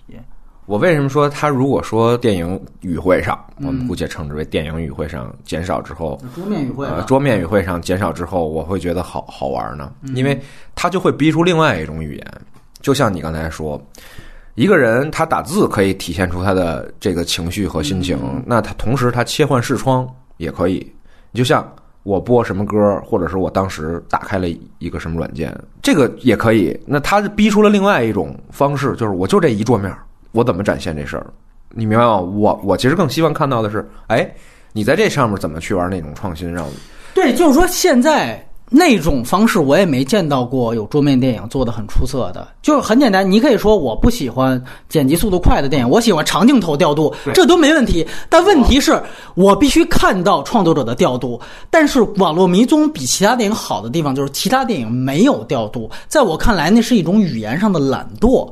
我为什么说他如果说电影语汇上，
嗯。
我们姑且称之为电影语汇上减少之后，
桌面语汇
呃，桌面语汇上减少之后，我会觉得好好玩呢，因为他就会逼出另外一种语言，就像你刚才说，一个人他打字可以体现出他的这个情绪和心情，那他同时他切换视窗也可以，就像我播什么歌，或者是我当时打开了一个什么软件，这个也可以。那他逼出了另外一种方式，就是我就这一桌面，我怎么展现这事儿？你明白吗？我我其实更希望看到的是，哎，你在这上面怎么去玩那种创新，让
对，就是说现在那种方式我也没见到过有桌面电影做的很出色的，就是很简单，你可以说我不喜欢剪辑速度快的电影，我喜欢长镜头调度，这都没问题。但问题是我必须看到创作者的调度，但是《网络迷踪》比其他电影好的地方就是其他电影没有调度，在我看来那是一种语言上的懒惰。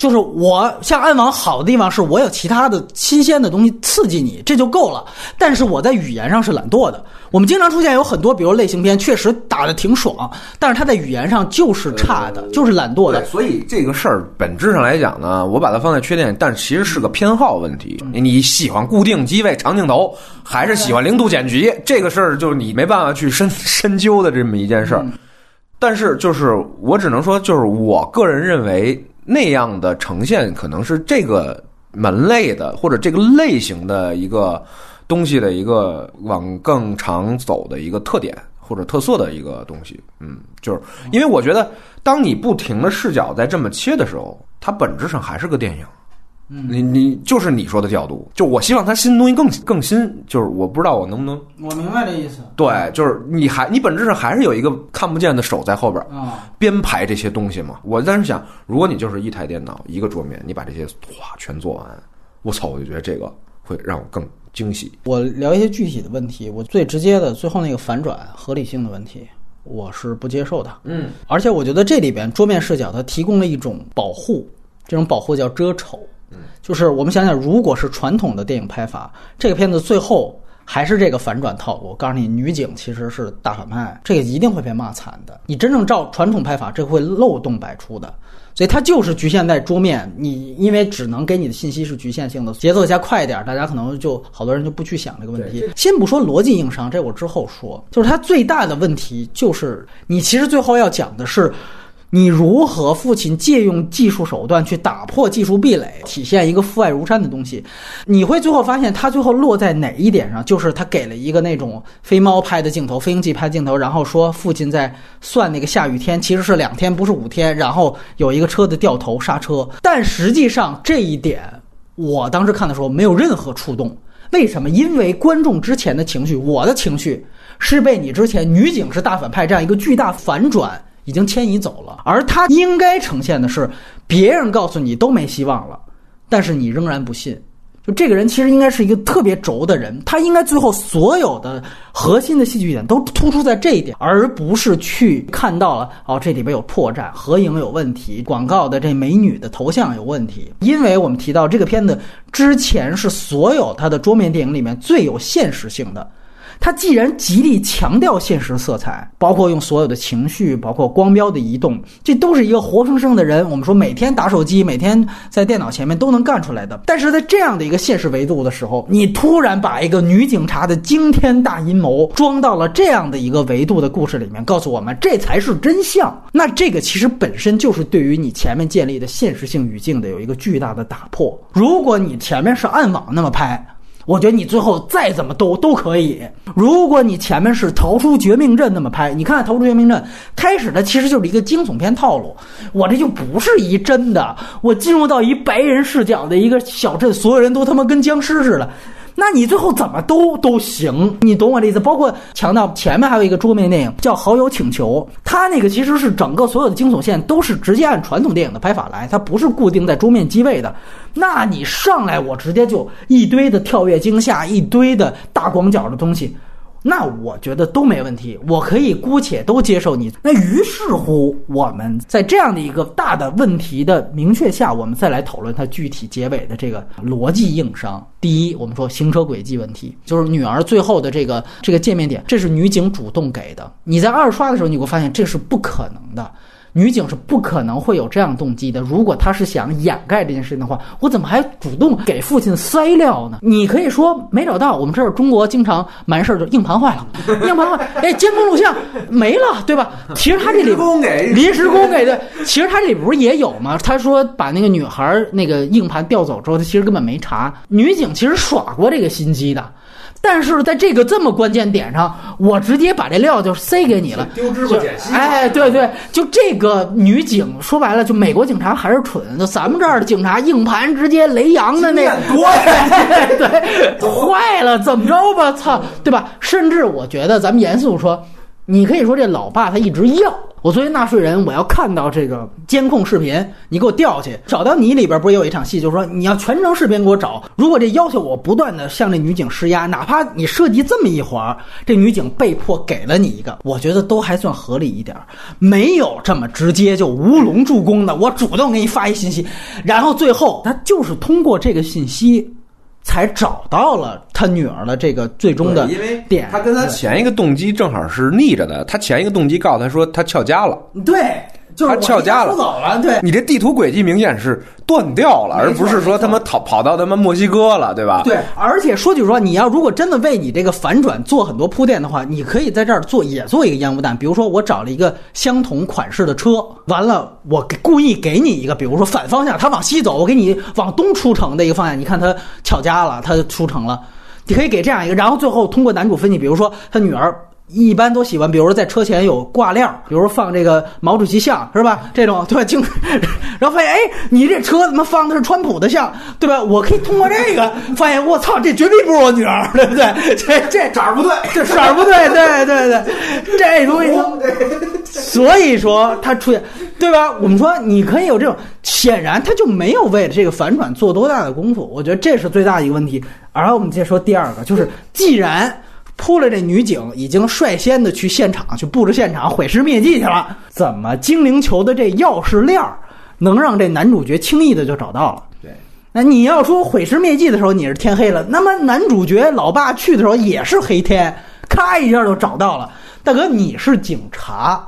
就是我像暗网好的地方是我有其他的新鲜的东西刺激你，这就够了。但是我在语言上是懒惰的。我们经常出现有很多，比如类型片，确实打的挺爽，但是它在语言上就是差的，就是懒惰的，。
所以这个事儿本质上来讲呢，我把它放在缺点，但其实是个偏好问题。你喜欢固定机位、长镜头，还是喜欢零度剪辑？这个事儿就是你没办法去深 深究的这么一件事儿。但是就是我只能说，就是我个人认为那样的呈现可能是这个门类的或者这个类型的一个东西的一个往更长走的一个特点或者特色的一个东西。嗯，就是因为我觉得，当你不停的视角在这么切的时候，它本质上还是个电影。
嗯
你你就是你说的调度，就我希望它新东西更更新，就是我不知道我能不能
我明白这意思
对，就是你还你本质上还是有一个看不见的手在后边
啊。
编排这些东西嘛。我当时想，如果你就是一台电脑一个桌面，你把这些哗全做完，我操，我就觉得这个会让我更惊喜。
我聊一些具体的问题，我最直接的最后那个反转合理性的问题，我是不接受的。
嗯，
而且我觉得这里边桌面视角它提供了一种保护，这种保护叫遮丑。就是我们想想，如果是传统的电影拍法，这个片子最后还是这个反转套路。我告诉你，女警其实是大反派，这个一定会被骂惨的。你真正照传统拍法，这会漏洞百出的。所以它就是局限在桌面，你因为只能给你的信息是局限性的，节奏加快一点，大家可能就好多人就不去想这个问题。先不说逻辑硬伤，这我之后说，就是它最大的问题就是你其实最后要讲的是。你如何父亲借用技术手段去打破技术壁垒，体现一个父爱如山的东西？你会最后发现，他最后落在哪一点上？就是他给了一个那种飞猫拍的镜头，飞行器拍镜头，然后说父亲在算那个下雨天，其实是两天，不是五天。然后有一个车的掉头刹车，但实际上这一点，我当时看的时候没有任何触动。为什么？因为观众之前的情绪，我的情绪是被你之前女警是大反派这样一个巨大反转。已经迁移走了，而他应该呈现的是，别人告诉你都没希望了，但是你仍然不信。就这个人其实应该是一个特别轴的人，他应该最后所有的核心的戏剧点都突出在这一点，而不是去看到了哦这里边有破绽，合影有问题，广告的这美女的头像有问题。因为我们提到这个片子之前是所有他的桌面电影里面最有现实性的。他既然极力强调现实色彩，包括用所有的情绪，包括光标的移动，这都是一个活生生的人。我们说每天打手机，每天在电脑前面都能干出来的。但是在这样的一个现实维度的时候，你突然把一个女警察的惊天大阴谋装到了这样的一个维度的故事里面，告诉我们这才是真相。那这个其实本身就是对于你前面建立的现实性语境的有一个巨大的打破。如果你前面是暗网那么拍。我觉得你最后再怎么都都可以。如果你前面是逃出绝命镇那么拍，你看逃出绝命镇开始的其实就是一个惊悚片套路。我这就不是一真的，我进入到一白人视角的一个小镇，所有人都他妈跟僵尸似的。那你最后怎么都都行，你懂我的意思？包括强调前面还有一个桌面电影叫《好友请求》，它那个其实是整个所有的惊悚线都是直接按传统电影的拍法来，它不是固定在桌面机位的。那你上来我直接就一堆的跳跃惊吓，一堆的大广角的东西。那我觉得都没问题，我可以姑且都接受你。那于是乎，我们在这样的一个大的问题的明确下，我们再来讨论它具体结尾的这个逻辑硬伤。第一，我们说行车轨迹问题，就是女儿最后的这个这个见面点，这是女警主动给的。你在二刷的时候，你会发现这是不可能的。女警是不可能会有这样动机的。如果她是想掩盖这件事情的话，我怎么还主动给父亲塞料呢？你可以说没找到。我们这儿中国经常完事儿就硬盘坏了，硬盘坏，哎，监控录像没了，对吧？其实他这里临时工给的，其实他这里不是也有吗？他说把那个女孩那个硬盘调走之后，他其实根本没查。女警其实耍过这个心机的。但是在这个这么关键点上，我直接把这料就塞给你了，
丢芝麻捡西
哎，对对，就这个女警说白了，就美国警察还是蠢，就咱们这儿的警察硬盘直接雷洋的那
多
对，坏了怎么着吧？操，对吧？甚至我觉得咱们严肃说，你可以说这老爸他一直要。我作为纳税人，我要看到这个监控视频，你给我调去找到你里边不是也有一场戏，就是说你要全程视频给我找。如果这要求我不断的向这女警施压，哪怕你设计这么一环，这女警被迫给了你一个，我觉得都还算合理一点。没有这么直接就乌龙助攻的，我主动给你发一信息，然后最后他就是通过这个信息。才找到了他女儿的这个最终的点，
他跟他前一个动机正好是逆着的。他前一个动机告诉他说他翘家了，
对。
他翘家了，
走了。对
你这地图轨迹明显是断掉了，而不是说他妈逃跑到他妈墨西哥了，对吧？
对，而且说句实话，你要如果真的为你这个反转做很多铺垫的话，你可以在这儿做也做一个烟雾弹。比如说，我找了一个相同款式的车，完了我故意给你一个，比如说反方向，他往西走，我给你往东出城的一个方向。你看他翘家了，他出城了，你可以给这样一个，然后最后通过男主分析，比如说他女儿。一般都喜欢，比如说在车前有挂链，比如放这个毛主席像，是吧？这种对吧？经，然后发现，哎，你这车怎么放的是川普的像，对吧？我可以通过这个发现，我操，这绝对不是我女儿，对不对？这这
色儿不对，
这色儿不对，对对对，这东西，所以说他出现，对吧？我们说你可以有这种，显然他就没有为了这个反转做多大的功夫，我觉得这是最大的一个问题。然后我们接着说第二个，就是既然。扑了这女警已经率先的去现场去布置现场毁尸灭迹去了，怎么精灵球的这钥匙链儿能让这男主角轻易的就找到了？
对，
那你要说毁尸灭迹的时候你是天黑了，那么男主角老爸去的时候也是黑天，咔一下就找到了。大哥，你是警察。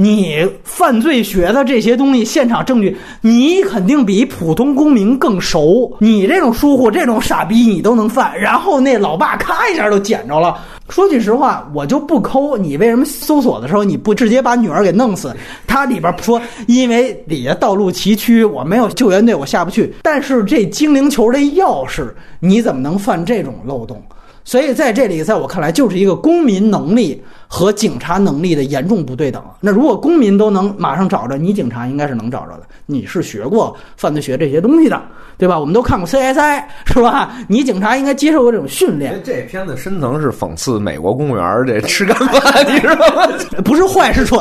你犯罪学的这些东西，现场证据，你肯定比普通公民更熟。你这种疏忽，这种傻逼，你都能犯。然后那老爸咔一下就捡着了。说句实话，我就不抠。你为什么搜索的时候你不直接把女儿给弄死？它里边说，因为底下道路崎岖，我没有救援队，我下不去。但是这精灵球的钥匙，你怎么能犯这种漏洞？所以在这里，在我看来，就是一个公民能力和警察能力的严重不对等。那如果公民都能马上找着，你警察应该是能找着的。你是学过犯罪学这些东西的，对吧？我们都看过 CSI，是吧？你警察应该接受过这种训练。
这片子深层是讽刺美国公务员这 吃干饭，你知道吗？
不是坏是蠢。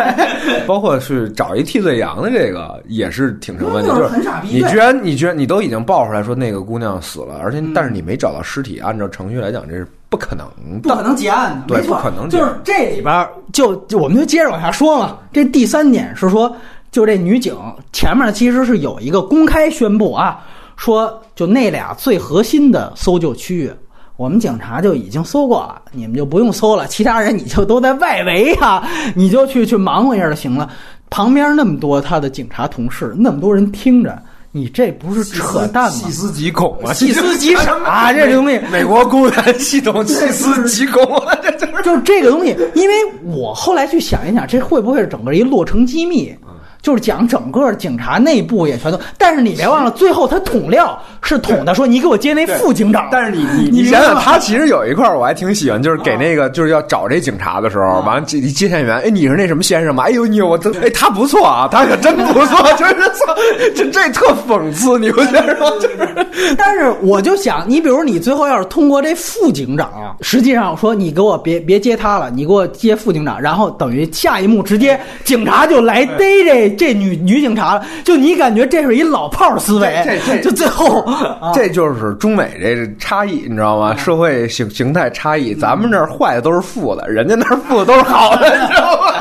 包括去找一替罪羊的这个也是挺成问题，
就是
是你居然你居然你都已经爆出来说那个姑娘死了，而且但是你没找到尸体，按照程序来讲这是不可能的，
不可能结案的，
对，
没错
不可能
就是这里边就就我们就接着往下说嘛。这第三点是说，就这女警前面其实是有一个公开宣布啊，说就那俩最核心的搜救区域。我们警察就已经搜过了，你们就不用搜了。其他人你就都在外围啊，你就去去忙活一下就行了。旁边那么多他的警察同事，那么多人听着，你这不是扯淡吗？
细思极恐啊！
细思极恐 啊！这东西，
美国公务员系统细思极恐啊！这就是
就是这个东西，因为我后来去想一想，这会不会是整个一落成机密？就是讲整个警察内部也全都，但是你别忘了，最后他捅料是捅的，说你给我接那副警长。
但是你你
你
你想想，他其实有一块儿我还挺喜欢，就是给那个就是要找这警察的时候，完了接接线员，哎，你是那什么先生吗？哎呦你我真哎他不错啊，他可真不错，就是操，这这特讽刺，你不觉得吗？就是
但是我就想，你比如你最后要是通过这副警长啊，实际上说你给我别别接他了，你给我接副警长，然后等于下一幕直接警察就来逮这这女女警察了，就你感觉这是一老炮儿思维，
这这
就最后啊
这就是中美这差异，你知道吗？社会形形态差异，咱们这儿坏的都是负的，人家那儿负的都是好的，你知道吗？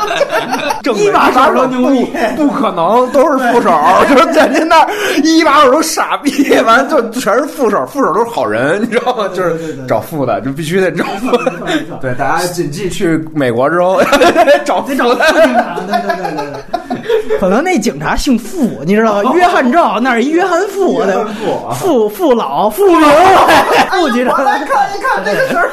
正
一把手都牛逼
不不可能都是副手，就是人家那儿一把手都傻逼，完了就全是副手，副手都是好人，你知道吗？就是找副的，就必须得找副的。对，大家谨记去美国之后 找副的。
对对对对对，可能那警察姓傅，你知道吧？约翰赵那是一约翰傅的傅傅老傅刘傅局长。来看一看这个事儿。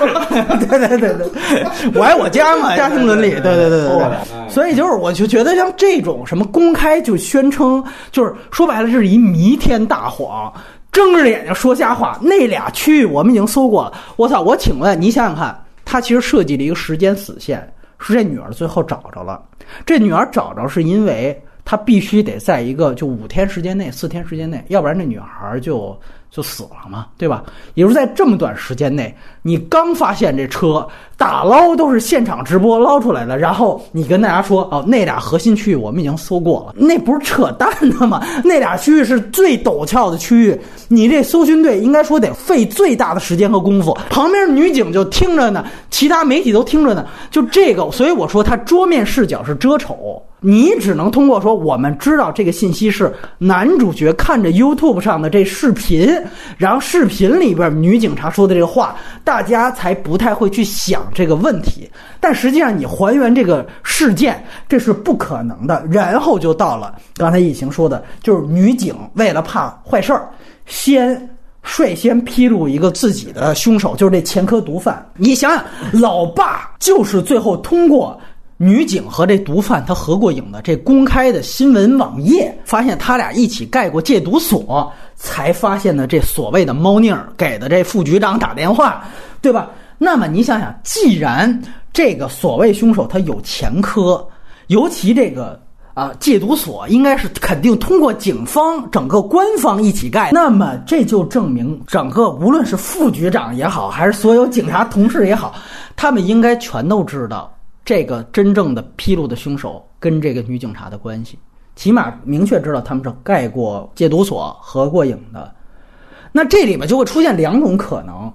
对对对对，我爱我家嘛，家庭伦理。对对对对对。所以就是，我就觉得像这种什么公开就宣称，就是说白了，这是一弥天大谎。睁着眼睛说瞎话，那俩区域我们已经搜过了。我操！我请问你想想看，他其实设计了一个时间死线，是这女儿最后找着了。这女儿找着是因为她必须得在一个就五天时间内、四天时间内，要不然这女孩就就死了嘛，对吧？也就是在这么短时间内，你刚发现这车打捞都是现场直播捞出来的，然后你跟大家说哦，那俩核心区域我们已经搜过了，那不是扯淡的吗？那俩区域是最陡峭的区域，你这搜寻队应该说得费最大的时间和功夫。旁边女警就听着呢，其他媒体都听着呢，就这个，所以我说他桌面视角是遮丑。你只能通过说，我们知道这个信息是男主角看着 YouTube 上的这视频，然后视频里边女警察说的这个话，大家才不太会去想这个问题。但实际上，你还原这个事件，这是不可能的。然后就到了刚才以晴说的，就是女警为了怕坏事儿，先。率先披露一个自己的凶手，就是这前科毒贩。你想想，老爸就是最后通过女警和这毒贩他合过影的这公开的新闻网页，发现他俩一起盖过戒毒所，才发现的这所谓的猫腻儿给的这副局长打电话，对吧？那么你想想，既然这个所谓凶手他有前科，尤其这个。啊，戒毒所应该是肯定通过警方整个官方一起盖，那么这就证明整个无论是副局长也好，还是所有警察同事也好，他们应该全都知道这个真正的披露的凶手跟这个女警察的关系，起码明确知道他们是盖过戒毒所、合过影的。那这里面就会出现两种可能。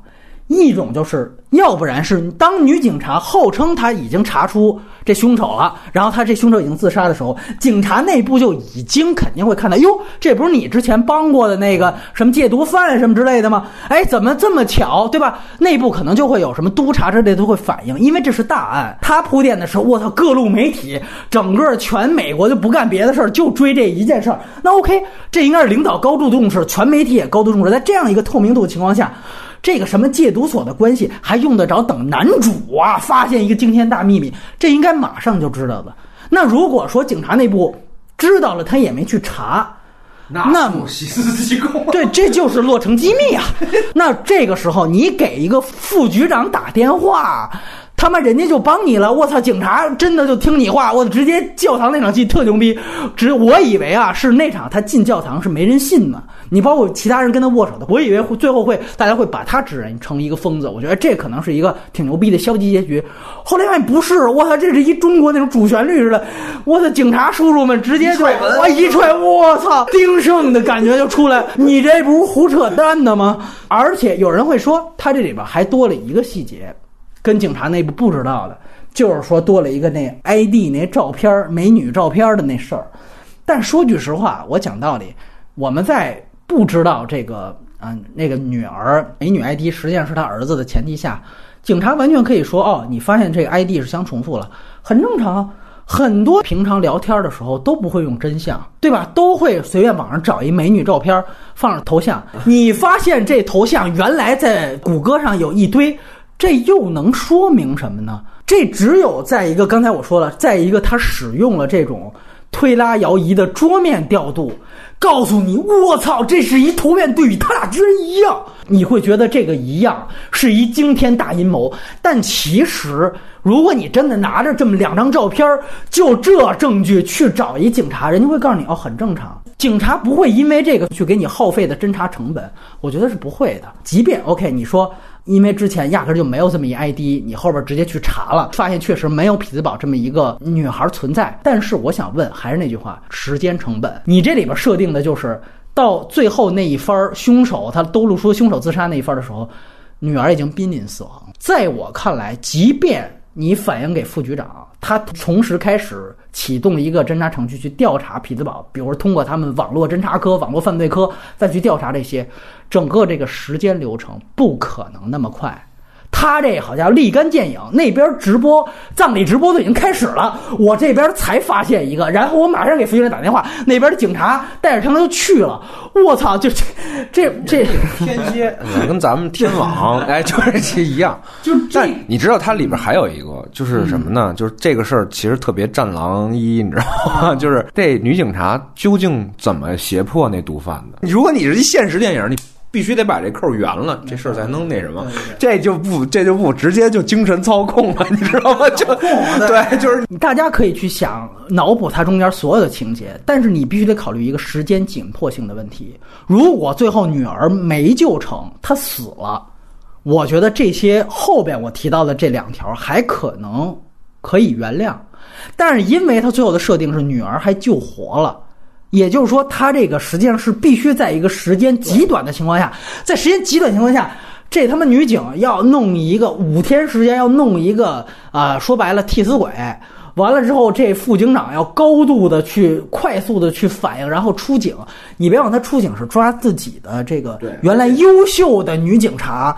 一种就是，要不然是当女警察号称她已经查出这凶手了，然后她这凶手已经自杀的时候，警察内部就已经肯定会看到，哟，这不是你之前帮过的那个什么戒毒犯什么之类的吗？哎，怎么这么巧，对吧？内部可能就会有什么督察之类都会反映，因为这是大案。他铺垫的时候，我操，各路媒体，整个全美国就不干别的事儿，就追这一件事儿。那 OK，这应该是领导高度重视，全媒体也高度重视，在这样一个透明度的情况下。这个什么戒毒所的关系还用得着等男主啊发现一个惊天大秘密？这应该马上就知道的。那如果说警察内部知道了，他也没去查。那
么细思极恐。
对，这就是落成机密啊！那这个时候，你给一个副局长打电话，他妈人家就帮你了。我操，警察真的就听你话，我直接教堂那场戏特牛逼。只我以为啊，是那场他进教堂是没人信呢。你包括其他人跟他握手的，我以为会最后会大家会把他指认成一个疯子。我觉得这可能是一个挺牛逼的消极结局。后来发现不是，我操，这是一中国那种主旋律似的。我的警察叔叔们直接就我一踹，我操，丁盛的感觉就出来。你这不是胡扯淡的吗？而且有人会说，他这里边还多了一个细节，跟警察内部不知道的，就是说多了一个那 ID 那照片美女照片的那事儿。但说句实话，我讲道理，我们在。不知道这个啊，那个女儿美女 ID 实际上是他儿子的前提下，警察完全可以说哦，你发现这个 ID 是相重复了，很正常。很多平常聊天的时候都不会用真相，对吧？都会随便网上找一美女照片放上头像。你发现这头像原来在谷歌上有一堆，这又能说明什么呢？这只有在一个刚才我说了，在一个他使用了这种推拉摇移的桌面调度。告诉你，我操，这是一图片对比，他俩居然一样，你会觉得这个一样是一惊天大阴谋。但其实，如果你真的拿着这么两张照片，就这证据去找一警察，人家会告诉你，哦，很正常。警察不会因为这个去给你耗费的侦查成本，我觉得是不会的。即便 OK，你说。因为之前压根就没有这么一 ID，你后边直接去查了，发现确实没有匹兹堡这么一个女孩存在。但是我想问，还是那句话，时间成本，你这里边设定的就是到最后那一番，凶手他都露出凶手自杀那一番的时候，女儿已经濒临死亡。在我看来，即便你反映给副局长，他从实开始启动一个侦查程序去调查匹兹堡，比如通过他们网络侦查科、网络犯罪科再去调查这些。整个这个时间流程不可能那么快。他这好家伙立竿见影，那边直播葬礼直播都已经开始了，我这边才发现一个，然后我马上给副局长打电话，那边的警察带着他们就去了。我操，就这这这
天蝎，跟咱们天网 哎，就是这一样。
就
但你知道它里边还有一个，就是什么呢？就是这个事儿其实特别战狼一，你知道吗？就是这女警察究竟怎么胁迫那毒贩的？如果你是一现实电影，你。必须得把这扣圆了，这事儿才能那什么，这就不这就不直接就精神操控了，你知道吗？就 对，就是
大家可以去想脑补它中间所有的情节，但是你必须得考虑一个时间紧迫性的问题。如果最后女儿没救成，她死了，我觉得这些后边我提到的这两条还可能可以原谅，但是因为他最后的设定是女儿还救活了。也就是说，他这个实际上是必须在一个时间极短的情况下，在时间极短情况下，这他妈女警要弄一个五天时间，要弄一个啊，说白了替死鬼。完了之后，这副警长要高度的去快速的去反应，然后出警。你别忘，他出警是抓自己的这个原来优秀的女警察。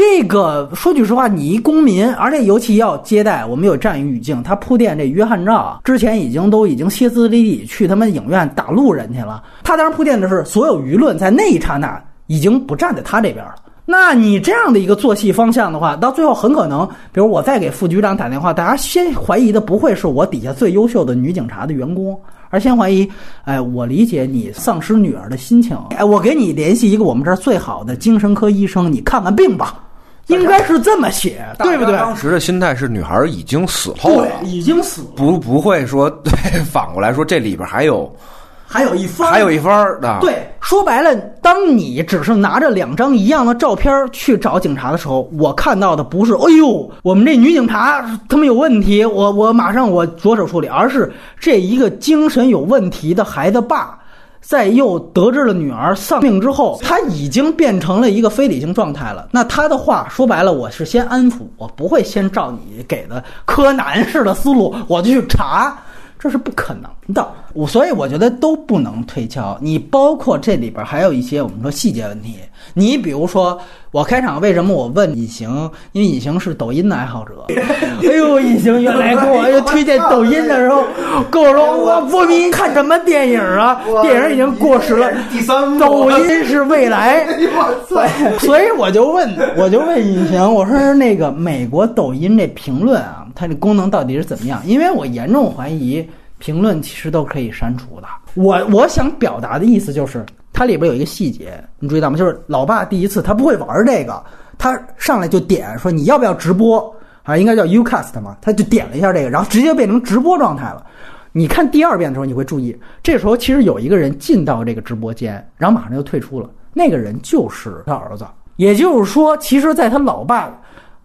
这个说句实话，你一公民，而且尤其要接待，我们有战役语境，他铺垫这约翰赵之前已经都已经歇斯底里去他们影院打路人去了。他当然铺垫的是所有舆论在那一刹那已经不站在他这边了。那你这样的一个做戏方向的话，到最后很可能，比如我再给副局长打电话，大家先怀疑的不会是我底下最优秀的女警察的员工，而先怀疑，哎，我理解你丧失女儿的心情，哎，我给你联系一个我们这儿最好的精神科医生，你看看病吧。应该是这么写，对不对？
当时的心态是女孩已经死透了，
已经死，
不不会说 对，反过来说这里边还有，
还有一番，
还有一番的。
对，说白了，当你只是拿着两张一样的照片去找警察的时候，我看到的不是“哎呦，我们这女警察他们有问题”，我我马上我着手处理，而是这一个精神有问题的孩子爸。在又得知了女儿丧命之后，他已经变成了一个非理性状态了。那他的话说白了，我是先安抚，我不会先照你给的柯南式的思路，我去查。这是不可能的。我所以我觉得都不能推敲。你包括这里边还有一些我们说细节问题。你比如说，我开场为什么我问隐形？因为隐形是抖音的爱好者。哎呦，隐形原来给我推荐抖音的时候，跟我说我不迷看什么电影啊？电影已经过时了。
第三
抖音是未来。所以我就问，我就问隐形，我说那个美国抖音这评论啊，它这功能到底是怎么样？因为我严重怀疑评论其实都可以删除的。我我想表达的意思就是。它里边有一个细节，你注意到吗？就是老爸第一次他不会玩这个，他上来就点说你要不要直播啊？应该叫 Ucast 嘛，他就点了一下这个，然后直接变成直播状态了。你看第二遍的时候，你会注意，这时候其实有一个人进到这个直播间，然后马上就退出了。那个人就是他儿子，也就是说，其实在他老爸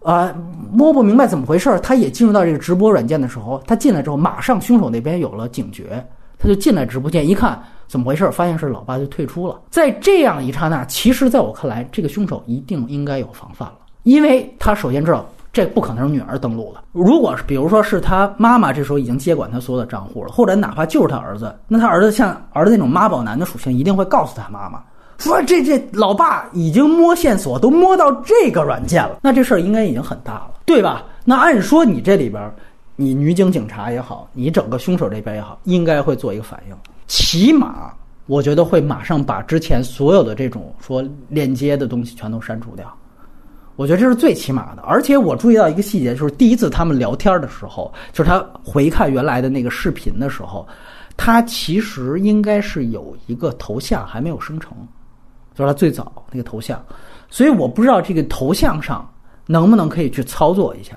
啊摸不明白怎么回事，他也进入到这个直播软件的时候，他进来之后，马上凶手那边有了警觉，他就进来直播间一看。怎么回事？发现是老爸就退出了。在这样一刹那，其实在我看来，这个凶手一定应该有防范了，因为他首先知道这不可能是女儿登录的。如果是比如说是他妈妈这时候已经接管他所有的账户了，或者哪怕就是他儿子，那他儿子像儿子那种妈宝男的属性，一定会告诉他妈妈说这这老爸已经摸线索都摸到这个软件了，那这事儿应该已经很大了，对吧？那按说你这里边，你女警警察也好，你整个凶手这边也好，应该会做一个反应。起码，我觉得会马上把之前所有的这种说链接的东西全都删除掉。我觉得这是最起码的。而且我注意到一个细节，就是第一次他们聊天的时候，就是他回看原来的那个视频的时候，他其实应该是有一个头像还没有生成，就是他最早那个头像。所以我不知道这个头像上能不能可以去操作一下。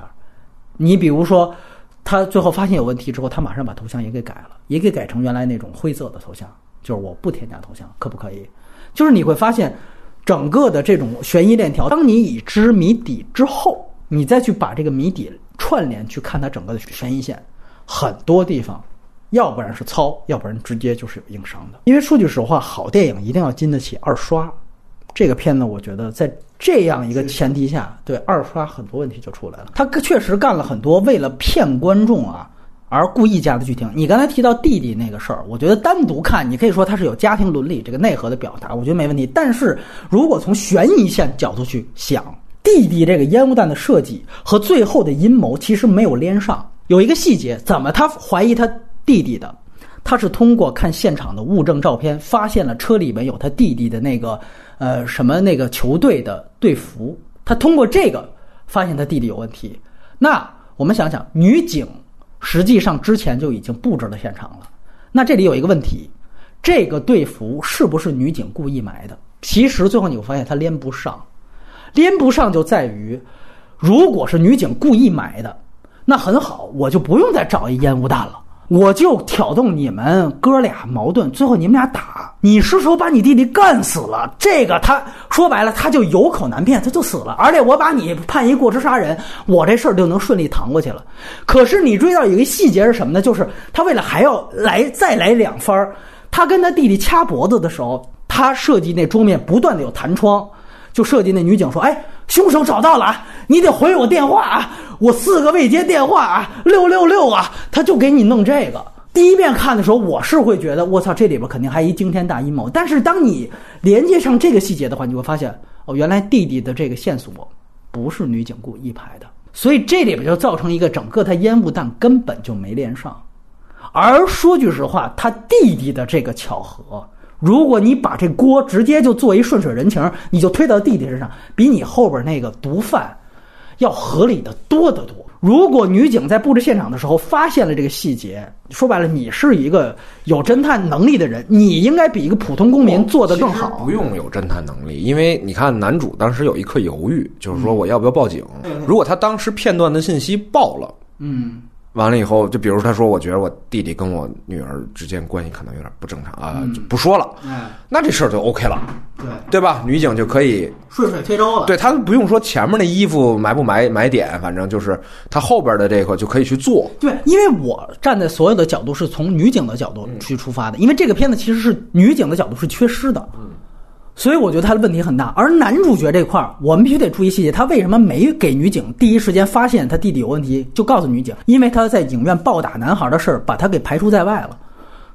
你比如说。他最后发现有问题之后，他马上把头像也给改了，也给改成原来那种灰色的头像，就是我不添加头像，可不可以？就是你会发现，整个的这种悬疑链条，当你已知谜底之后，你再去把这个谜底串联去看它整个的悬疑线，很多地方，要不然是糙，要不然直接就是有硬伤的。因为说句实话，好电影一定要经得起二刷。这个片子，我觉得在这样一个前提下，对二刷很多问题就出来了。他确实干了很多为了骗观众啊而故意加的剧情。你刚才提到弟弟那个事儿，我觉得单独看，你可以说他是有家庭伦理这个内核的表达，我觉得没问题。但是如果从悬疑线角度去想，弟弟这个烟雾弹的设计和最后的阴谋其实没有连上。有一个细节，怎么他怀疑他弟弟的？他是通过看现场的物证照片，发现了车里面有他弟弟的那个。呃，什么那个球队的队服？他通过这个发现他弟弟有问题。那我们想想，女警实际上之前就已经布置了现场了。那这里有一个问题，这个队服是不是女警故意埋的？其实最后你会发现它连不上，连不上就在于，如果是女警故意埋的，那很好，我就不用再找一烟雾弹了。我就挑动你们哥俩矛盾，最后你们俩打，你失手把你弟弟干死了，这个他说白了他就有口难辩，他就死了。而且我把你判一过失杀人，我这事儿就能顺利搪过去了。可是你注意到有一个细节是什么呢？就是他为了还要来再来两番儿，他跟他弟弟掐脖子的时候，他设计那桌面不断的有弹窗，就设计那女警说：“哎，凶手找到了啊，你得回我电话啊。”我四个未接电话啊，六六六啊，他就给你弄这个。第一遍看的时候，我是会觉得我操，这里边肯定还一惊天大阴谋。但是当你连接上这个细节的话，你会发现哦，原来弟弟的这个线索不是女警故意排的，所以这里边就造成一个整个他烟雾弹根本就没连上。而说句实话，他弟弟的这个巧合，如果你把这锅直接就做一顺水人情，你就推到弟弟身上，比你后边那个毒贩。要合理的多得多。如果女警在布置现场的时候发现了这个细节，说白了，你是一个有侦探能力的人，你应该比一个普通公民做得更好。
不用有侦探能力，因为你看男主当时有一刻犹豫，就是说我要不要报警？如果他当时片段的信息爆了，
嗯。
完了以后，就比如他说，我觉得我弟弟跟我女儿之间关系可能有点不正常啊，就不说了。那这事儿就 OK 了，
对
对吧？女警就可以
顺水推舟了。
对他不用说前面那衣服买不买买点，反正就是他后边的这个就可以去做。
对，因为我站在所有的角度是从女警的角度去出发的，因为这个片子其实是女警的角度是缺失的。所以我觉得他的问题很大。而男主角这块儿，我们必须得注意细节，他为什么没给女警第一时间发现他弟弟有问题，就告诉女警？因为他在影院暴打男孩的事儿，把他给排除在外了。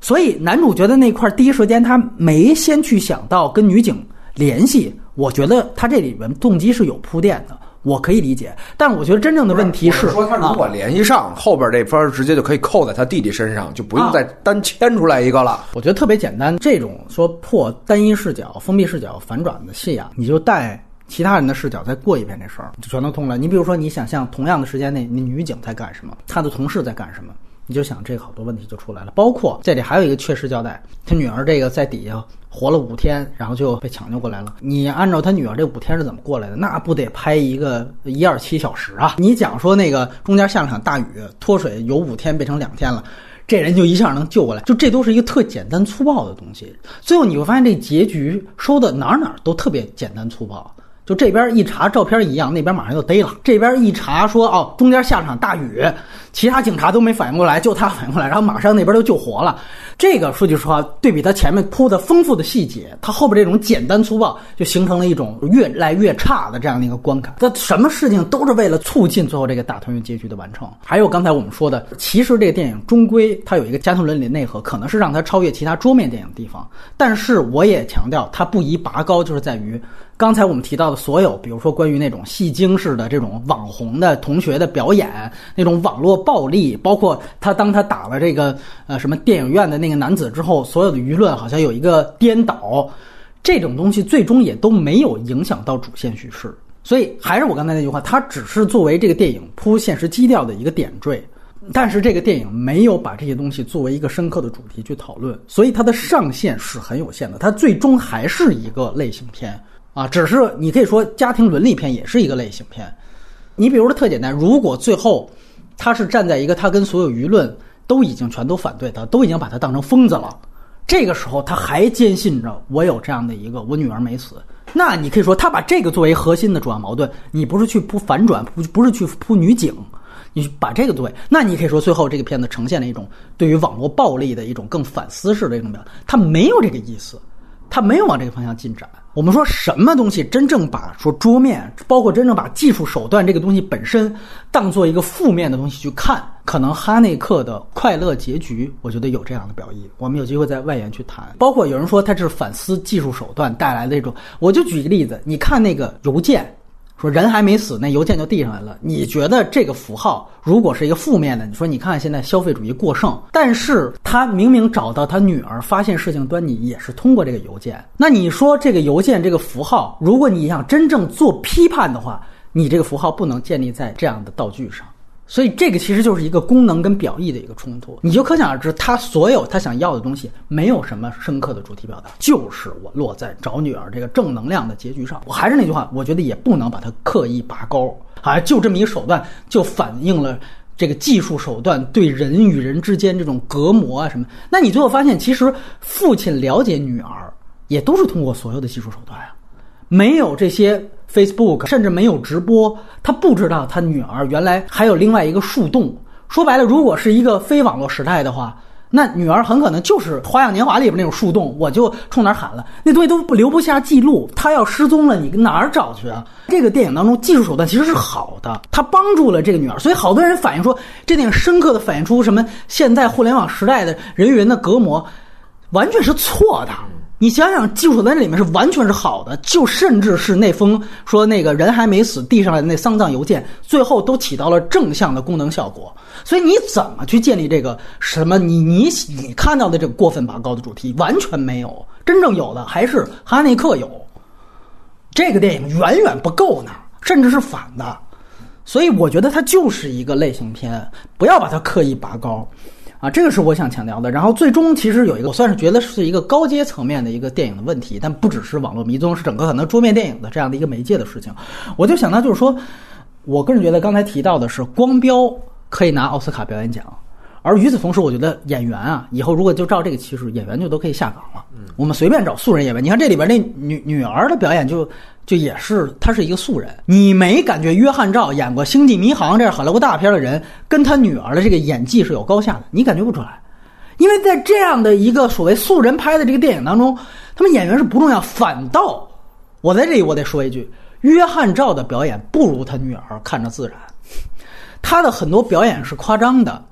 所以男主角的那块儿，第一时间他没先去想到跟女警联系。我觉得他这里边动机是有铺垫的，我可以理解。但我觉得真正的问题
是，说他如果联系上，后边这分直接就可以扣在他弟弟身上，就不用再单牵出来一个了。
我觉得特别简单，这种说破单一视角、封闭视角反转的戏啊，你就带其他人的视角再过一遍这事儿，就全都通了。你比如说，你想象同样的时间内，那女警在干什么，她的同事在干什么。你就想这好多问题就出来了，包括这里还有一个确实交代，他女儿这个在底下活了五天，然后就被抢救过来了。你按照他女儿这五天是怎么过来的，那不得拍一个一二七小时啊？你讲说那个中间下了场大雨，脱水有五天变成两天了，这人就一下能救过来，就这都是一个特简单粗暴的东西。最后你会发现这结局收的哪哪都特别简单粗暴。就这边一查照片一样，那边马上就逮了。这边一查说哦，中间下场大雨，其他警察都没反应过来，就他反应过来，然后马上那边就救活了。这个说句实话，对比他前面铺的丰富的细节，他后边这种简单粗暴，就形成了一种越来越差的这样的一个观感。他什么事情都是为了促进最后这个大团圆结局的完成。还有刚才我们说的，其实这个电影终归它有一个家庭伦理内核，可能是让它超越其他桌面电影的地方。但是我也强调，它不宜拔高，就是在于刚才我们提到的所有，比如说关于那种戏精式的这种网红的同学的表演，那种网络暴力，包括他当他打了这个呃什么电影院的。那个男子之后，所有的舆论好像有一个颠倒，这种东西最终也都没有影响到主线叙事。所以还是我刚才那句话，它只是作为这个电影铺现实基调的一个点缀，但是这个电影没有把这些东西作为一个深刻的主题去讨论，所以它的上限是很有限的。它最终还是一个类型片啊，只是你可以说家庭伦理片也是一个类型片。你比如说特简单，如果最后他是站在一个他跟所有舆论。都已经全都反对他，都已经把他当成疯子了。这个时候他还坚信着我有这样的一个我女儿没死，那你可以说他把这个作为核心的主要矛盾，你不是去铺反转，不不是去铺女警，你把这个作为，那你可以说最后这个片子呈现了一种对于网络暴力的一种更反思式的一种表达，他没有这个意思，他没有往这个方向进展。我们说什么东西真正把说桌面，包括真正把技术手段这个东西本身当做一个负面的东西去看，可能哈内克的快乐结局，我觉得有这样的表意。我们有机会在外延去谈。包括有人说他是反思技术手段带来的这种，我就举一个例子，你看那个邮件。说人还没死，那邮件就递上来了。你觉得这个符号如果是一个负面的？你说你看现在消费主义过剩，但是他明明找到他女儿发现事情端倪也是通过这个邮件。那你说这个邮件这个符号，如果你想真正做批判的话，你这个符号不能建立在这样的道具上。所以这个其实就是一个功能跟表意的一个冲突，你就可想而知，他所有他想要的东西没有什么深刻的主题表达，就是我落在找女儿这个正能量的结局上。我还是那句话，我觉得也不能把它刻意拔高，啊，就这么一个手段就反映了这个技术手段对人与人之间这种隔膜啊什么。那你最后发现，其实父亲了解女儿也都是通过所有的技术手段呀，没有这些。Facebook 甚至没有直播，他不知道他女儿原来还有另外一个树洞。说白了，如果是一个非网络时代的话，那女儿很可能就是《花样年华》里边那种树洞，我就冲哪儿喊了，那东西都不留不下记录。她要失踪了，你哪儿找去啊？这个电影当中技术手段其实是好的，他帮助了这个女儿，所以好多人反映说，这电影深刻的反映出什么？现在互联网时代的人与人的隔膜，完全是错的。你想想，技术在那里面是完全是好的，就甚至是那封说那个人还没死递上来的那丧葬邮件，最后都起到了正向的功能效果。所以你怎么去建立这个什么？你你你看到的这个过分拔高的主题完全没有，真正有的还是哈内克有。这个电影远远不够呢，甚至是反的。所以我觉得它就是一个类型片，不要把它刻意拔高。啊，这个是我想强调的。然后最终其实有一个，我算是觉得是一个高阶层面的一个电影的问题，但不只是网络迷踪，是整个可能桌面电影的这样的一个媒介的事情。我就想到就是说，我个人觉得刚才提到的是光标可以拿奥斯卡表演奖，而与此同时，我觉得演员啊，以后如果就照这个趋势，演员就都可以下岗了。我们随便找素人演员，你看这里边那女女儿的表演就。就也是，他是一个素人。你没感觉约翰赵演过《星际迷航》这样好莱坞大片的人，跟他女儿的这个演技是有高下的，你感觉不出来。因为在这样的一个所谓素人拍的这个电影当中，他们演员是不重要，反倒我在这里我得说一句，约翰赵的表演不如他女儿看着自然，他的很多表演是夸张的，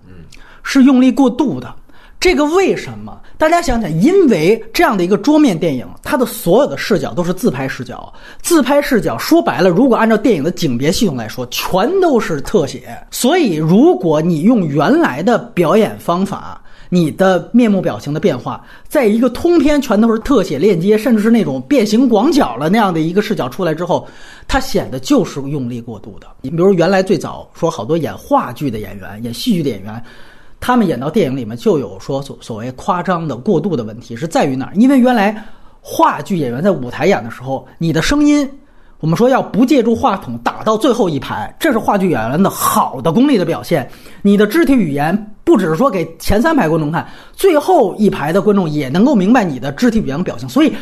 是用力过度的。这个为什么？大家想想，因为这样的一个桌面电影，它的所有的视角都是自拍视角。自拍视角说白了，如果按照电影的景别系统来说，全都是特写。所以，如果你用原来的表演方法，你的面目表情的变化，在一个通篇全都是特写链接，甚至是那种变形广角了那样的一个视角出来之后，它显得就是用力过度的。你比如原来最早说好多演话剧的演员、演戏剧的演员。他们演到电影里面就有说所所谓夸张的过度的问题，是在于哪儿？因为原来话剧演员在舞台演的时候，你的声音，我们说要不借助话筒打到最后一排，这是话剧演员的好的功力的表现。你的肢体语言不只是说给前三排观众看，最后一排的观众也能够明白你的肢体语言的表情，所以。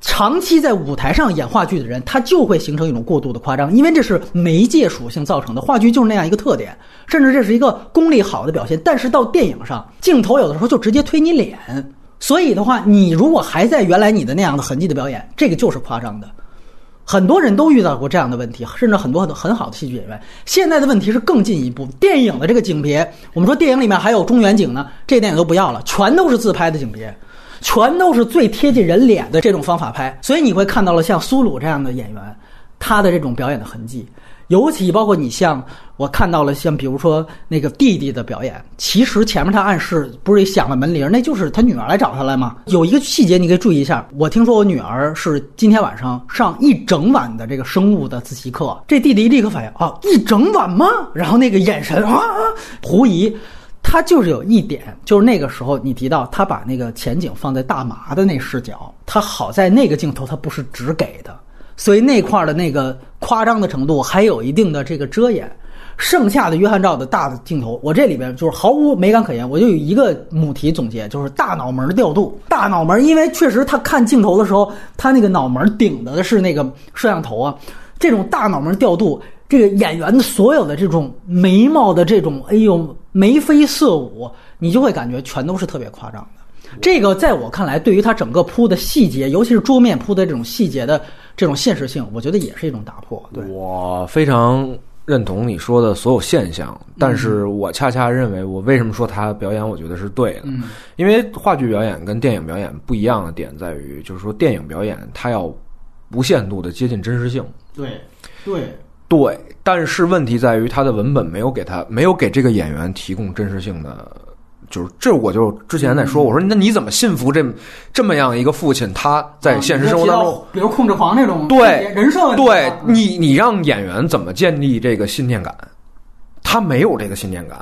长期在舞台上演话剧的人，他就会形成一种过度的夸张，因为这是媒介属性造成的。话剧就是那样一个特点，甚至这是一个功力好的表现。但是到电影上，镜头有的时候就直接推你脸，所以的话，你如果还在原来你的那样的痕迹的表演，这个就是夸张的。很多人都遇到过这样的问题，甚至很多很多很好的戏剧演员。现在的问题是更进一步，电影的这个景别，我们说电影里面还有中远景呢，这电影都不要了，全都是自拍的景别。全都是最贴近人脸的这种方法拍，所以你会看到了像苏鲁这样的演员，他的这种表演的痕迹，尤其包括你像我看到了像比如说那个弟弟的表演，其实前面他暗示不是也响了门铃，那就是他女儿来找他来吗？有一个细节你可以注意一下，我听说我女儿是今天晚上上一整晚的这个生物的自习课，这弟弟立刻反应啊，一整晚吗？然后那个眼神啊，狐疑。他就是有一点，就是那个时候你提到他把那个前景放在大麻的那视角，他好在那个镜头他不是直给的，所以那块的那个夸张的程度还有一定的这个遮掩。剩下的约翰照的大的镜头，我这里边就是毫无美感可言，我就有一个母题总结，就是大脑门调度。大脑门，因为确实他看镜头的时候，他那个脑门顶的是那个摄像头啊，这种大脑门调度。这个演员的所有的这种眉毛的这种，哎呦，眉飞色舞，你就会感觉全都是特别夸张的。这个在我看来，对于它整个铺的细节，尤其是桌面铺的这种细节的这种现实性，我觉得也是一种打破。对
我非常认同你说的所有现象，但是我恰恰认为，我为什么说他表演，我觉得是对的，因为话剧表演跟电影表演不一样的点在于，就是说电影表演它要无限度的接近真实性。
对，对。
对，但是问题在于他的文本没有给他没有给这个演员提供真实性的，就是这我就之前在说，我说那你怎么信服这这么样一个父亲？他在现实生活当中，
比如控制狂那种
对
人设，
对你你让演员怎么建立这个信念感？他没有这个信念感，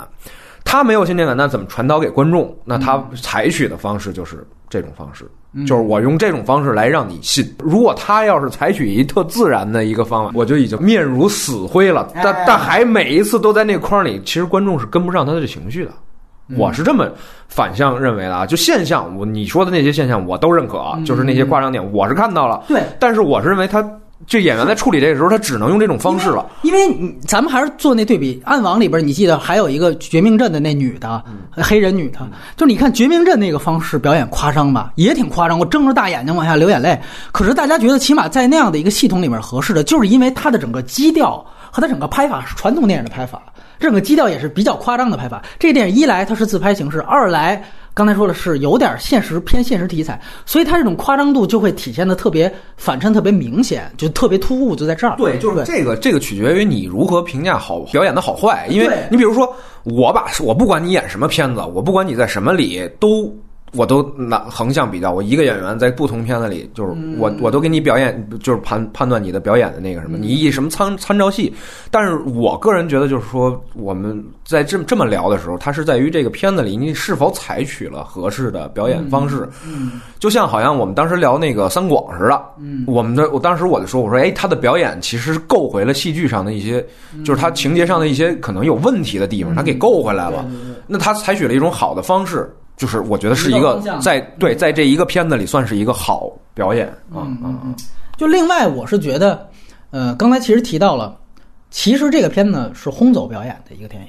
他没有信念感，那怎么传导给观众？那他采取的方式就是这种方式。就是我用这种方式来让你信。如果他要是采取一特自然的一个方法，我就已经面如死灰了。但但还每一次都在那框里，其实观众是跟不上他的情绪的。我是这么反向认为的啊。就现象，我你说的那些现象我都认可，就是那些夸张点，我是看到了。
对，
但是我是认为他。这演员在处理这个时候，他只能用这种方式了。
因为咱们还是做那对比，《暗网》里边你记得还有一个绝命镇的那女的，黑人女的，就是你看绝命镇那个方式表演夸张吧，也挺夸张。我睁着大眼睛往下流眼泪，可是大家觉得起码在那样的一个系统里面合适的，就是因为它的整个基调和它整个拍法是传统电影的拍法，整个基调也是比较夸张的拍法。这个电影一来它是自拍形式，二来。刚才说的是有点现实偏现实题材，所以它这种夸张度就会体现的特别反衬特别明显，就特别突兀，就在这儿。
对，就是这个这个取决于你如何评价好表演的好坏，因为你比如说我把我不管你演什么片子，我不管你在什么里都。我都拿横向比较，我一个演员在不同片子里，就是我我都给你表演，就是判判断你的表演的那个什么，你以什么参参照系？但是我个人觉得，就是说我们在这这么聊的时候，它是在于这个片子里你是否采取了合适的表演方式。
嗯，
就像好像我们当时聊那个三广似的，嗯，我们的我当时我就说，我说哎，他的表演其实是够回了戏剧上的一些，就是他情节上的一些可能有问题的地方，他给够回来了。那他采取了一种好的方式。就是我觉得是一个在对在这一个片子里算是一个好表演啊
啊！就另外我是觉得，呃，刚才其实提到了，其实这个片子是轰走表演的一个电影，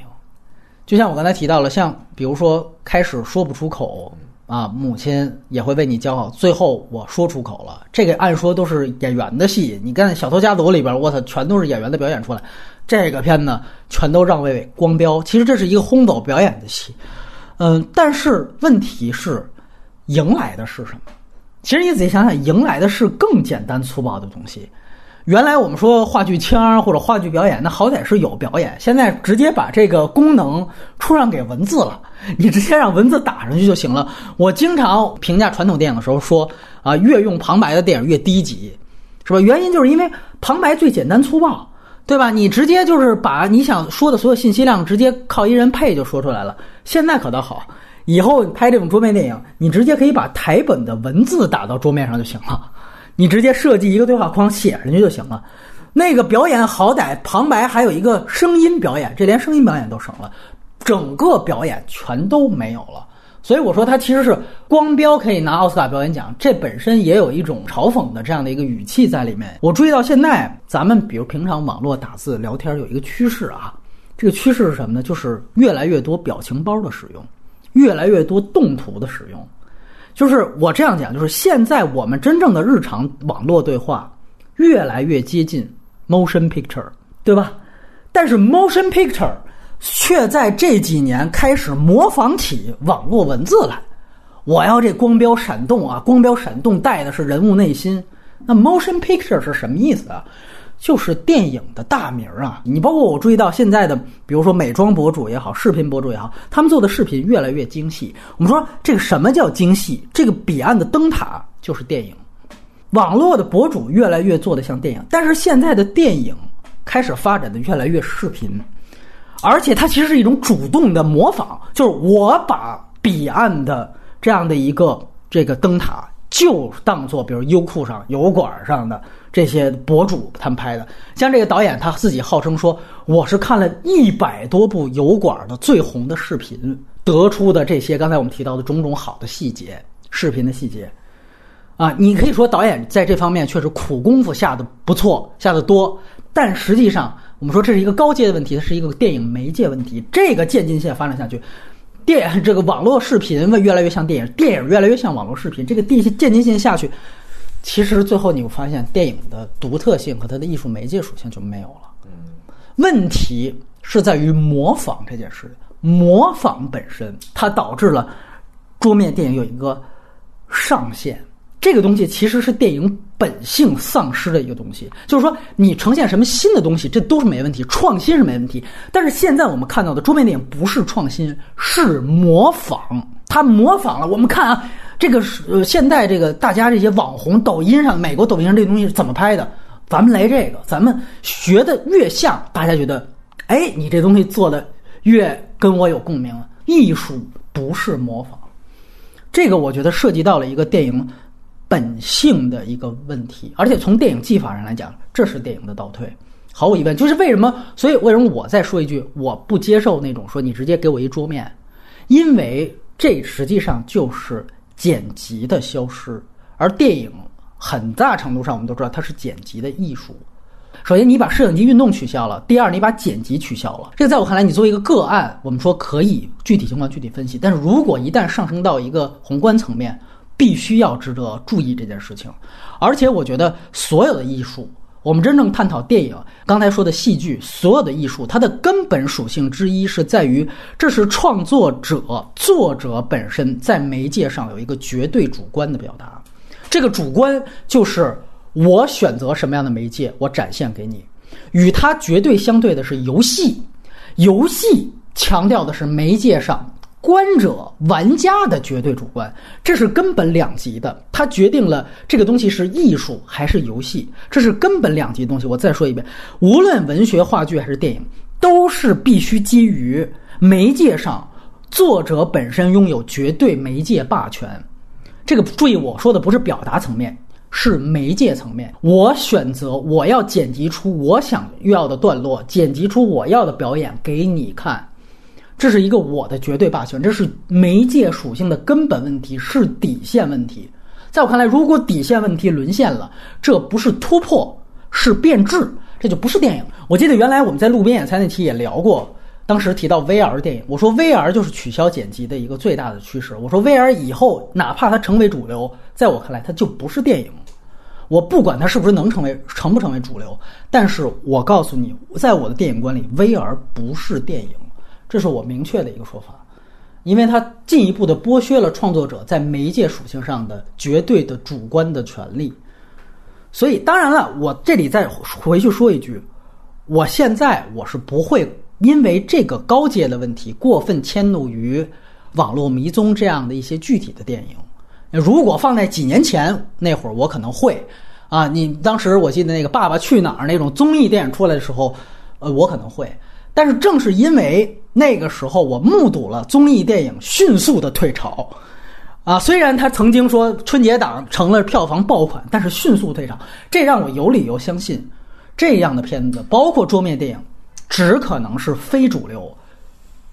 就像我刚才提到了，像比如说开始说不出口啊，母亲也会为你骄傲，最后我说出口了，这个按说都是演员的戏。你看《小偷家族》里边，我操，全都是演员的表演出来。这个片子全都让位给光标，其实这是一个轰走表演的戏。嗯，但是问题是，迎来的是什么？其实你仔细想想，迎来的是更简单粗暴的东西。原来我们说话剧腔或者话剧表演，那好歹是有表演。现在直接把这个功能出让给文字了，你直接让文字打上去就行了。我经常评价传统电影的时候说啊，越用旁白的电影越低级，是吧？原因就是因为旁白最简单粗暴，对吧？你直接就是把你想说的所有信息量直接靠一人配就说出来了。现在可倒好，以后拍这种桌面电影，你直接可以把台本的文字打到桌面上就行了。你直接设计一个对话框写上去就行了，那个表演好歹旁白还有一个声音表演，这连声音表演都省了，整个表演全都没有了。所以我说它其实是光标可以拿奥斯卡表演奖，这本身也有一种嘲讽的这样的一个语气在里面。我注意到现在咱们比如平常网络打字聊天有一个趋势啊，这个趋势是什么呢？就是越来越多表情包的使用，越来越多动图的使用。就是我这样讲，就是现在我们真正的日常网络对话越来越接近 motion picture，对吧？但是 motion picture 却在这几年开始模仿起网络文字来。我要这光标闪动啊，光标闪动带的是人物内心。那 motion picture 是什么意思啊？就是电影的大名啊！你包括我注意到现在的，比如说美妆博主也好，视频博主也好，他们做的视频越来越精细。我们说这个什么叫精细？这个彼岸的灯塔就是电影。网络的博主越来越做的像电影，但是现在的电影开始发展的越来越视频，而且它其实是一种主动的模仿，就是我把彼岸的这样的一个这个灯塔。就当做，比如优酷上、油管上的这些博主他们拍的，像这个导演他自己号称说，我是看了一百多部油管的最红的视频得出的这些刚才我们提到的种种好的细节，视频的细节，啊，你可以说导演在这方面确实苦功夫下的不错，下的多，但实际上我们说这是一个高阶的问题，它是一个电影媒介问题，这个渐进线发展下去。电这个网络视频会越来越像电影，电影越来越像网络视频。这个地渐进线下去，其实最后你会发现，电影的独特性和它的艺术媒介属性就没有了。问题是在于模仿这件事，模仿本身它导致了桌面电影有一个上限。这个东西其实是电影本性丧失的一个东西，就是说你呈现什么新的东西，这都是没问题，创新是没问题。但是现在我们看到的桌面电影不是创新，是模仿。它模仿了，我们看啊，这个是呃，现在这个大家这些网红，抖音上、美国抖音上这东西是怎么拍的？咱们来这个，咱们学的越像，大家觉得，哎，你这东西做的越跟我有共鸣。艺术不是模仿，这个我觉得涉及到了一个电影。本性的一个问题，而且从电影技法上来讲，这是电影的倒退，毫无疑问。就是为什么？所以为什么我再说一句，我不接受那种说你直接给我一桌面，因为这实际上就是剪辑的消失。而电影很大程度上，我们都知道它是剪辑的艺术。首先，你把摄影机运动取消了；第二，你把剪辑取消了。这个在我看来，你作为一个个案，我们说可以具体情况具体分析。但是如果一旦上升到一个宏观层面，必须要值得注意这件事情，而且我觉得所有的艺术，我们真正探讨电影，刚才说的戏剧，所有的艺术，它的根本属性之一是在于，这是创作者作者本身在媒介上有一个绝对主观的表达，这个主观就是我选择什么样的媒介，我展现给你，与它绝对相对的是游戏，游戏强调的是媒介上。观者、玩家的绝对主观，这是根本两极的，它决定了这个东西是艺术还是游戏，这是根本两极东西。我再说一遍，无论文学、话剧还是电影，都是必须基于媒介上作者本身拥有绝对媒介霸权。这个注意，我说的不是表达层面，是媒介层面。我选择我要剪辑出我想要的段落，剪辑出我要的表演给你看。这是一个我的绝对霸权，这是媒介属性的根本问题，是底线问题。在我看来，如果底线问题沦陷了，这不是突破，是变质，这就不是电影。我记得原来我们在路边野餐那期也聊过，当时提到 VR 电影，我说 VR 就是取消剪辑的一个最大的趋势。我说 VR 以后哪怕它成为主流，在我看来它就不是电影。我不管它是不是能成为成不成为主流，但是我告诉你，在我的电影观里，VR 不是电影，这是我明确的一个说法，因为它进一步的剥削了创作者在媒介属性上的绝对的主观的权利。所以，当然了，我这里再回去说一句，我现在我是不会因为这个高阶的问题过分迁怒于网络迷踪这样的一些具体的电影。如果放在几年前那会儿，我可能会啊。你当时我记得那个《爸爸去哪儿》那种综艺电影出来的时候，呃，我可能会。但是正是因为那个时候我目睹了综艺电影迅速的退潮，啊，虽然他曾经说春节档成了票房爆款，但是迅速退潮，这让我有理由相信，这样的片子，包括桌面电影，只可能是非主流，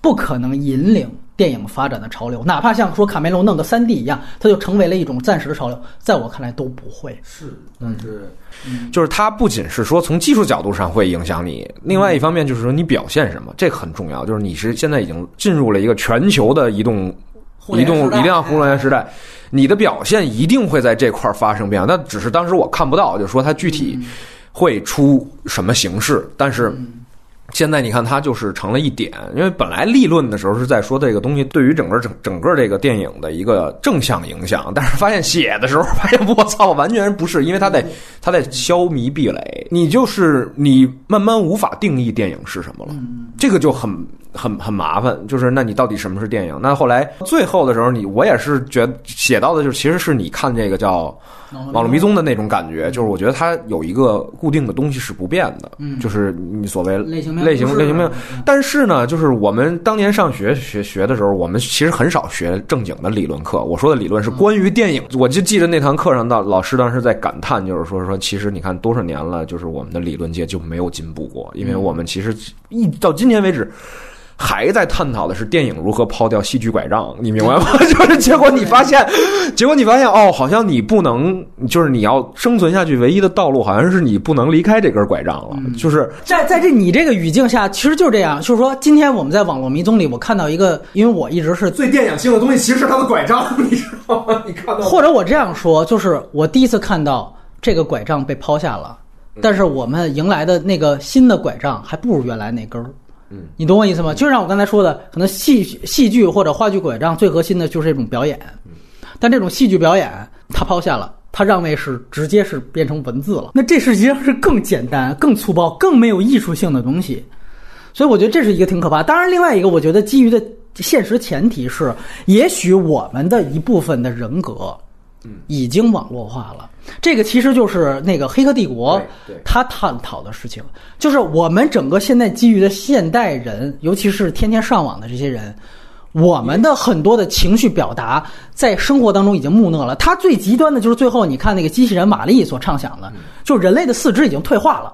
不可能引领。电影发展的潮流，哪怕像说卡梅隆弄个三 D 一样，它就成为了一种暂时的潮流，在我看来都不会。
是，嗯，是，就是它不仅是说从技术角度上会影响你，另外一方面就是说你表现什么，这个很重要。就是你是现在已经进入了一个全球的移动、移动、移动互联网时代，你的表现一定会在这块发生变化。那只是当时我看不到，就是说它具体会出什么形式，但是。现在你看，它就是成了一点，因为本来立论的时候是在说这个东西对于整个整整个这个电影的一个正向影响，但是发现写的时候发现我操，完全不是，因为它在 它在消弭壁垒，你就是你慢慢无法定义电影是什么了，这个就很很很麻烦，就是那你到底什么是电影？那后来最后的时候，你我也是觉得写到的就是其实是你看这个叫。网络迷踪的那种感觉，就是我觉得它有一个固定的东西是不变的，就是你所谓
类型
类型类型没有。但是呢，就是我们当年上学学学的时候，我们其实很少学正经的理论课。我说的理论是关于电影，我就记得那堂课上，到老师当时在感叹，就是说说，其实你看多少年了，就是我们的理论界就没有进步过，因为我们其实一到今天为止。还在探讨的是电影如何抛掉戏剧拐杖，你明白吗？就是结果你发现，结果你发现哦，好像你不能，就是你要生存下去唯一的道路，好像是你不能离开这根拐杖了。就是
在在这你这个语境下，其实就是这样。就是说，今天我们在网络迷踪里，我看到一个，因为我一直是
最电影性的东西，其实是他的拐杖，你知道吗？你看到？
或者我这样说，就是我第一次看到这个拐杖被抛下了，但是我们迎来的那个新的拐杖还不如原来那根儿。
嗯，
你懂我意思吗？就像我刚才说的，可能戏戏剧或者话剧拐杖最核心的就是这种表演，但这种戏剧表演它抛下了，它让位是直接是变成文字了。那这实际上是更简单、更粗暴、更没有艺术性的东西，所以我觉得这是一个挺可怕。当然，另外一个我觉得基于的现实前提是，也许我们的一部分的人格。已经网络化了，这个其实就是那个《黑客帝国》他探讨的事情，就是我们整个现在基于的现代人，尤其是天天上网的这些人，我们的很多的情绪表达在生活当中已经木讷了。他最极端的就是最后你看那个机器人玛丽所畅想的，就人类的四肢已经退化了。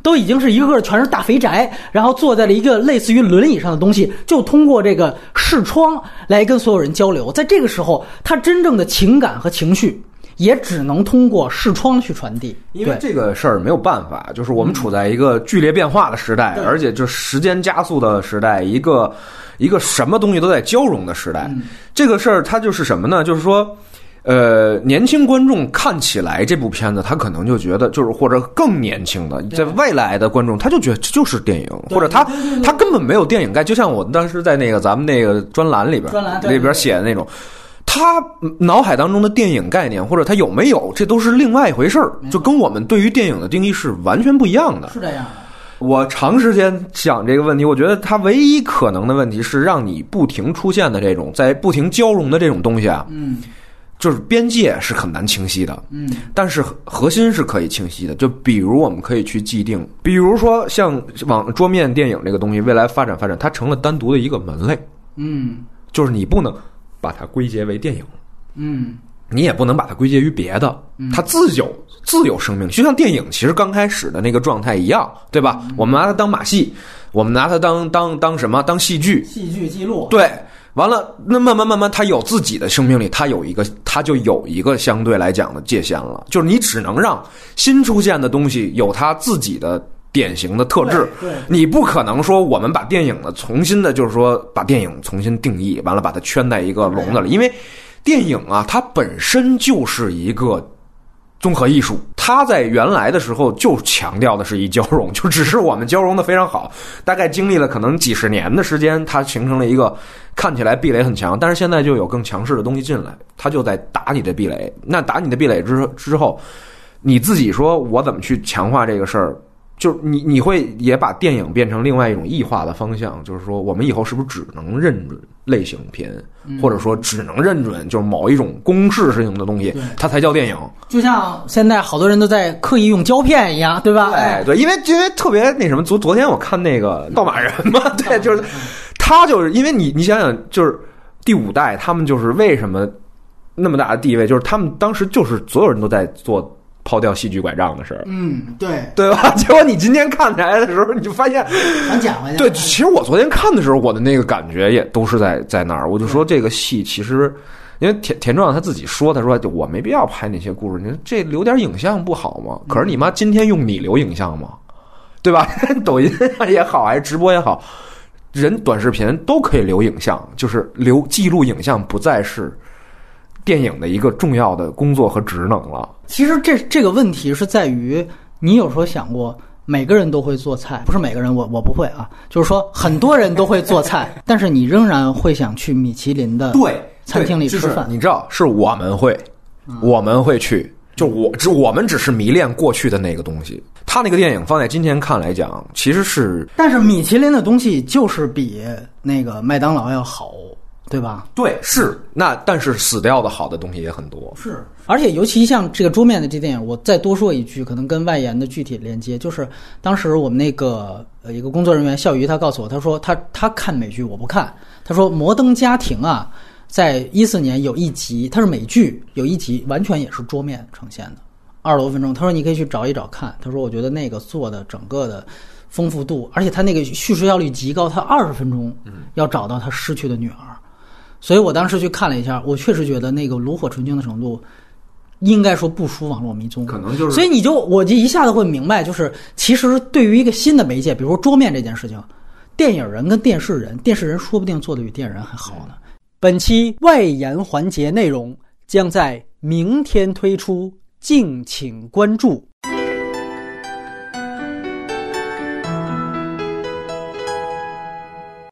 都已经是一个个全是大肥宅，然后坐在了一个类似于轮椅上的东西，就通过这个视窗来跟所有人交流。在这个时候，他真正的情感和情绪也只能通过视窗去传递。
因为这个事儿没有办法，就是我们处在一个剧烈变化的时代，而且就时间加速的时代，一个一个什么东西都在交融的时代。这个事儿它就是什么呢？就是说。呃，年轻观众看起来这部片子，他可能就觉得，就是或者更年轻的，在未来的观众，他就觉得这就是电影，或者他他根本没有电影概念。就像我当时在那个咱们那个专栏里边，里边写的那种，他脑海当中的电影概念，或者他有没有，这都是另外一回事儿，就跟我们对于电影的定义是完全不一样的。
是这样。
我长时间想这个问题，我觉得它唯一可能的问题是让你不停出现的这种在不停交融的这种东西啊。
嗯。
就是边界是很难清晰的，
嗯，
但是核心是可以清晰的。就比如我们可以去既定，比如说像网桌面电影这个东西，未来发展发展，它成了单独的一个门类，
嗯，
就是你不能把它归结为电影，
嗯，
你也不能把它归结于别的，它自有自有生命，就像电影其实刚开始的那个状态一样，对吧？我们拿它当马戏，我们拿它当当当什么？当戏剧？
戏剧记录？
对。完了，那慢慢慢慢，它有自己的生命力，它有一个，它就有一个相对来讲的界限了。就是你只能让新出现的东西有它自己的典型的特质。
对，
你不可能说我们把电影呢重新的，就是说把电影重新定义，完了把它圈在一个笼子里，因为电影啊，它本身就是一个。综合艺术，它在原来的时候就强调的是一交融，就只是我们交融的非常好。大概经历了可能几十年的时间，它形成了一个看起来壁垒很强，但是现在就有更强势的东西进来，它就在打你的壁垒。那打你的壁垒之之后，你自己说我怎么去强化这个事儿？就是你你会也把电影变成另外一种异化的方向，就是说我们以后是不是只能认准类型片，或者说只能认准就是某一种公式性的东西，它才叫电影。
就像现在好多人都在刻意用胶片一样，对吧？
哎，对，因为因为特别那什么，昨昨天我看那个 盗马人嘛，对，就是他就是因为你你想想，就是第五代他们就是为什么那么大的地位，就是他们当时就是所有人都在做。抛掉戏剧拐杖的事儿，
嗯，对，
对吧？结果你今天看起来的时候，你就发现，
反讲回去。
对，其实我昨天看的时候，我的那个感觉也都是在在那儿。我就说这个戏其实，因为田田壮他自己说，他说我没必要拍那些故事，你说这留点影像不好吗？可是你妈今天用你留影像吗？对吧？抖音也好，还是直播也好，人短视频都可以留影像，就是留记录影像不再是。电影的一个重要的工作和职能了。
其实这这个问题是在于，你有时候想过，每个人都会做菜，不是每个人，我我不会啊。就是说，很多人都会做菜，但是你仍然会想去米其林的
对
餐厅里吃饭。
你知道，是我们会，我们会去，就我只我们只是迷恋过去的那个东西。他那个电影放在今天看来讲，其实是，
但是米其林的东西就是比那个麦当劳要好。对吧？
对，是那，但是死掉的好的东西也很多。
是，而且尤其像这个桌面的这电影，我再多说一句，可能跟外延的具体连接，就是当时我们那个呃一个工作人员笑鱼，他告诉我，他说他他看美剧，我不看。他说《摩登家庭》啊，在一四年有一集，它是美剧，有一集完全也是桌面呈现的，二十多分钟。他说你可以去找一找看。他说我觉得那个做的整个的丰富度，而且他那个叙事效率极高，他二十分钟要找到他失去的女儿。所以我当时去看了一下，我确实觉得那个炉火纯青的程度，应该说不输网络迷踪。
可能就是，
所以你就我就一下子会明白，就是其实对于一个新的媒介，比如说桌面这件事情，电影人跟电视人，电视人说不定做的比电影人还好呢。本期外延环节内容将在明天推出，敬请关注。